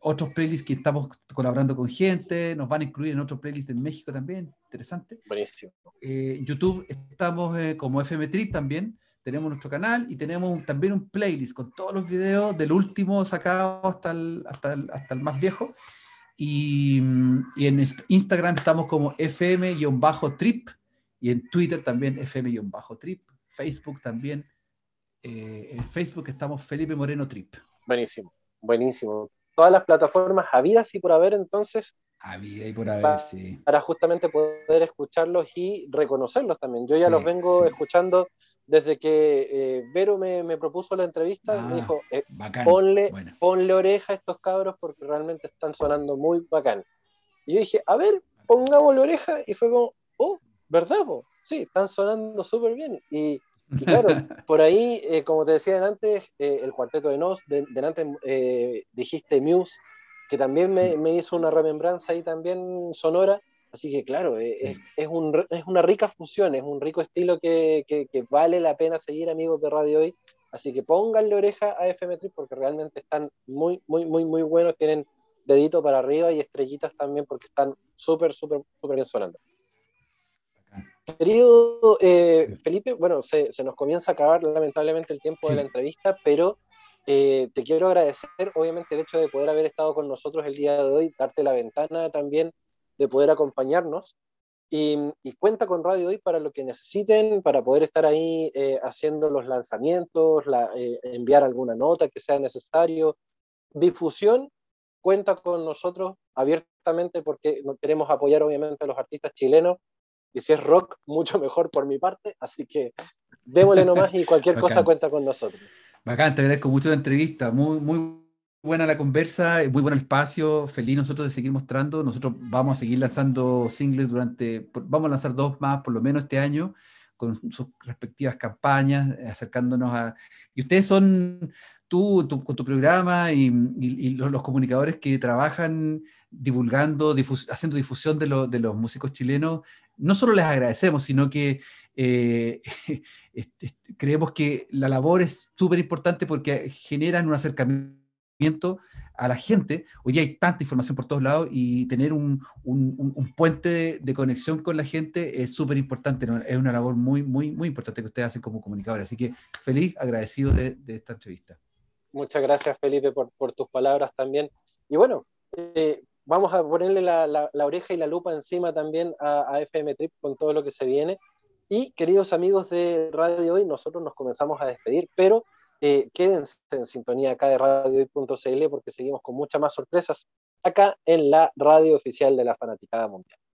otros playlists que estamos colaborando con gente, nos van a incluir en otros playlists en México también, interesante. Buenísimo. Eh, YouTube estamos eh, como FM Trip también, tenemos nuestro canal y tenemos también un playlist con todos los videos del último sacado hasta el, hasta el, hasta el más viejo. Y, y, en Instagram estamos como FM-trip y en Twitter también FM-trip, Facebook también. Eh, en Facebook estamos Felipe Moreno Trip. Buenísimo, buenísimo. Todas las plataformas habidas y por haber entonces. Había y por haber, para, sí. Para justamente poder escucharlos y reconocerlos también. Yo ya los vengo escuchando desde que eh, Vero me, me, propuso la entrevista, me ah, dijo, eh, ponle, ponle oreja a estos cabros porque realmente están sonando muy bacán. Y yo dije, a ver, pongámosle oreja, y fue como, oh, ¿verdad? Sí, están sonando súper bien. Y, claro, por ahí, eh, como te decía antes, el cuarteto de Nos, de, delante dijiste Muse, que también me, me hizo una remembranza ahí también sonora Así que claro, eh, es, un, es, una rica fusión, es un rico estilo que, que, vale la pena seguir, amigos de Radio Hoy. Así que pónganle oreja a FM Trip porque realmente están muy, muy, muy, muy buenos. Tienen dedito para arriba y estrellitas también porque están súper, súper, súper bien sonando. Querido eh, Felipe, bueno, se, se, nos comienza a acabar lamentablemente el tiempo de la entrevista, pero eh, te quiero agradecer, obviamente, el hecho de poder haber estado con nosotros el día de hoy, darte la ventana también de poder acompañarnos. Y, cuenta con Radio Hoy para lo que necesiten, para poder estar ahí eh, haciendo los lanzamientos, la, eh, enviar alguna nota que sea necesario. Difusión, cuenta con nosotros abiertamente porque queremos apoyar obviamente a los artistas chilenos. Y si es rock, mucho mejor por mi parte. Así que démosle nomás y cualquier cosa cuenta con nosotros. Bacán, te agradezco mucho la entrevista. Muy, muy buena la conversa, muy buen espacio, feliz nosotros de seguir mostrando. Nosotros vamos a seguir lanzando singles durante, vamos a lanzar dos más por lo menos este año, con sus respectivas campañas, eh, acercándonos a... Y ustedes son, tú, con tu programa y, los, comunicadores que trabajan divulgando, haciendo difusión de, de, los músicos chilenos, no solo les agradecemos, sino que eh, creemos que la labor es súper importante porque generan un acercamiento a la gente. Hoy hay tanta información por todos lados y tener un, puente de, conexión con la gente es súper importante. Es una labor muy, muy, muy importante que ustedes hacen como comunicadores. Así que feliz, agradecido de, esta entrevista. Muchas gracias, Felipe, por, tus palabras también. Y bueno, eh, vamos a ponerle la, oreja y la lupa encima también a, a FM Trip con todo lo que se viene. Y queridos amigos de Radio Hoy, nosotros nos comenzamos a despedir, pero eh, quédense en sintonía acá de radiohoy.cl porque seguimos con muchas más sorpresas acá en la radio oficial de la Fanaticada Mundial.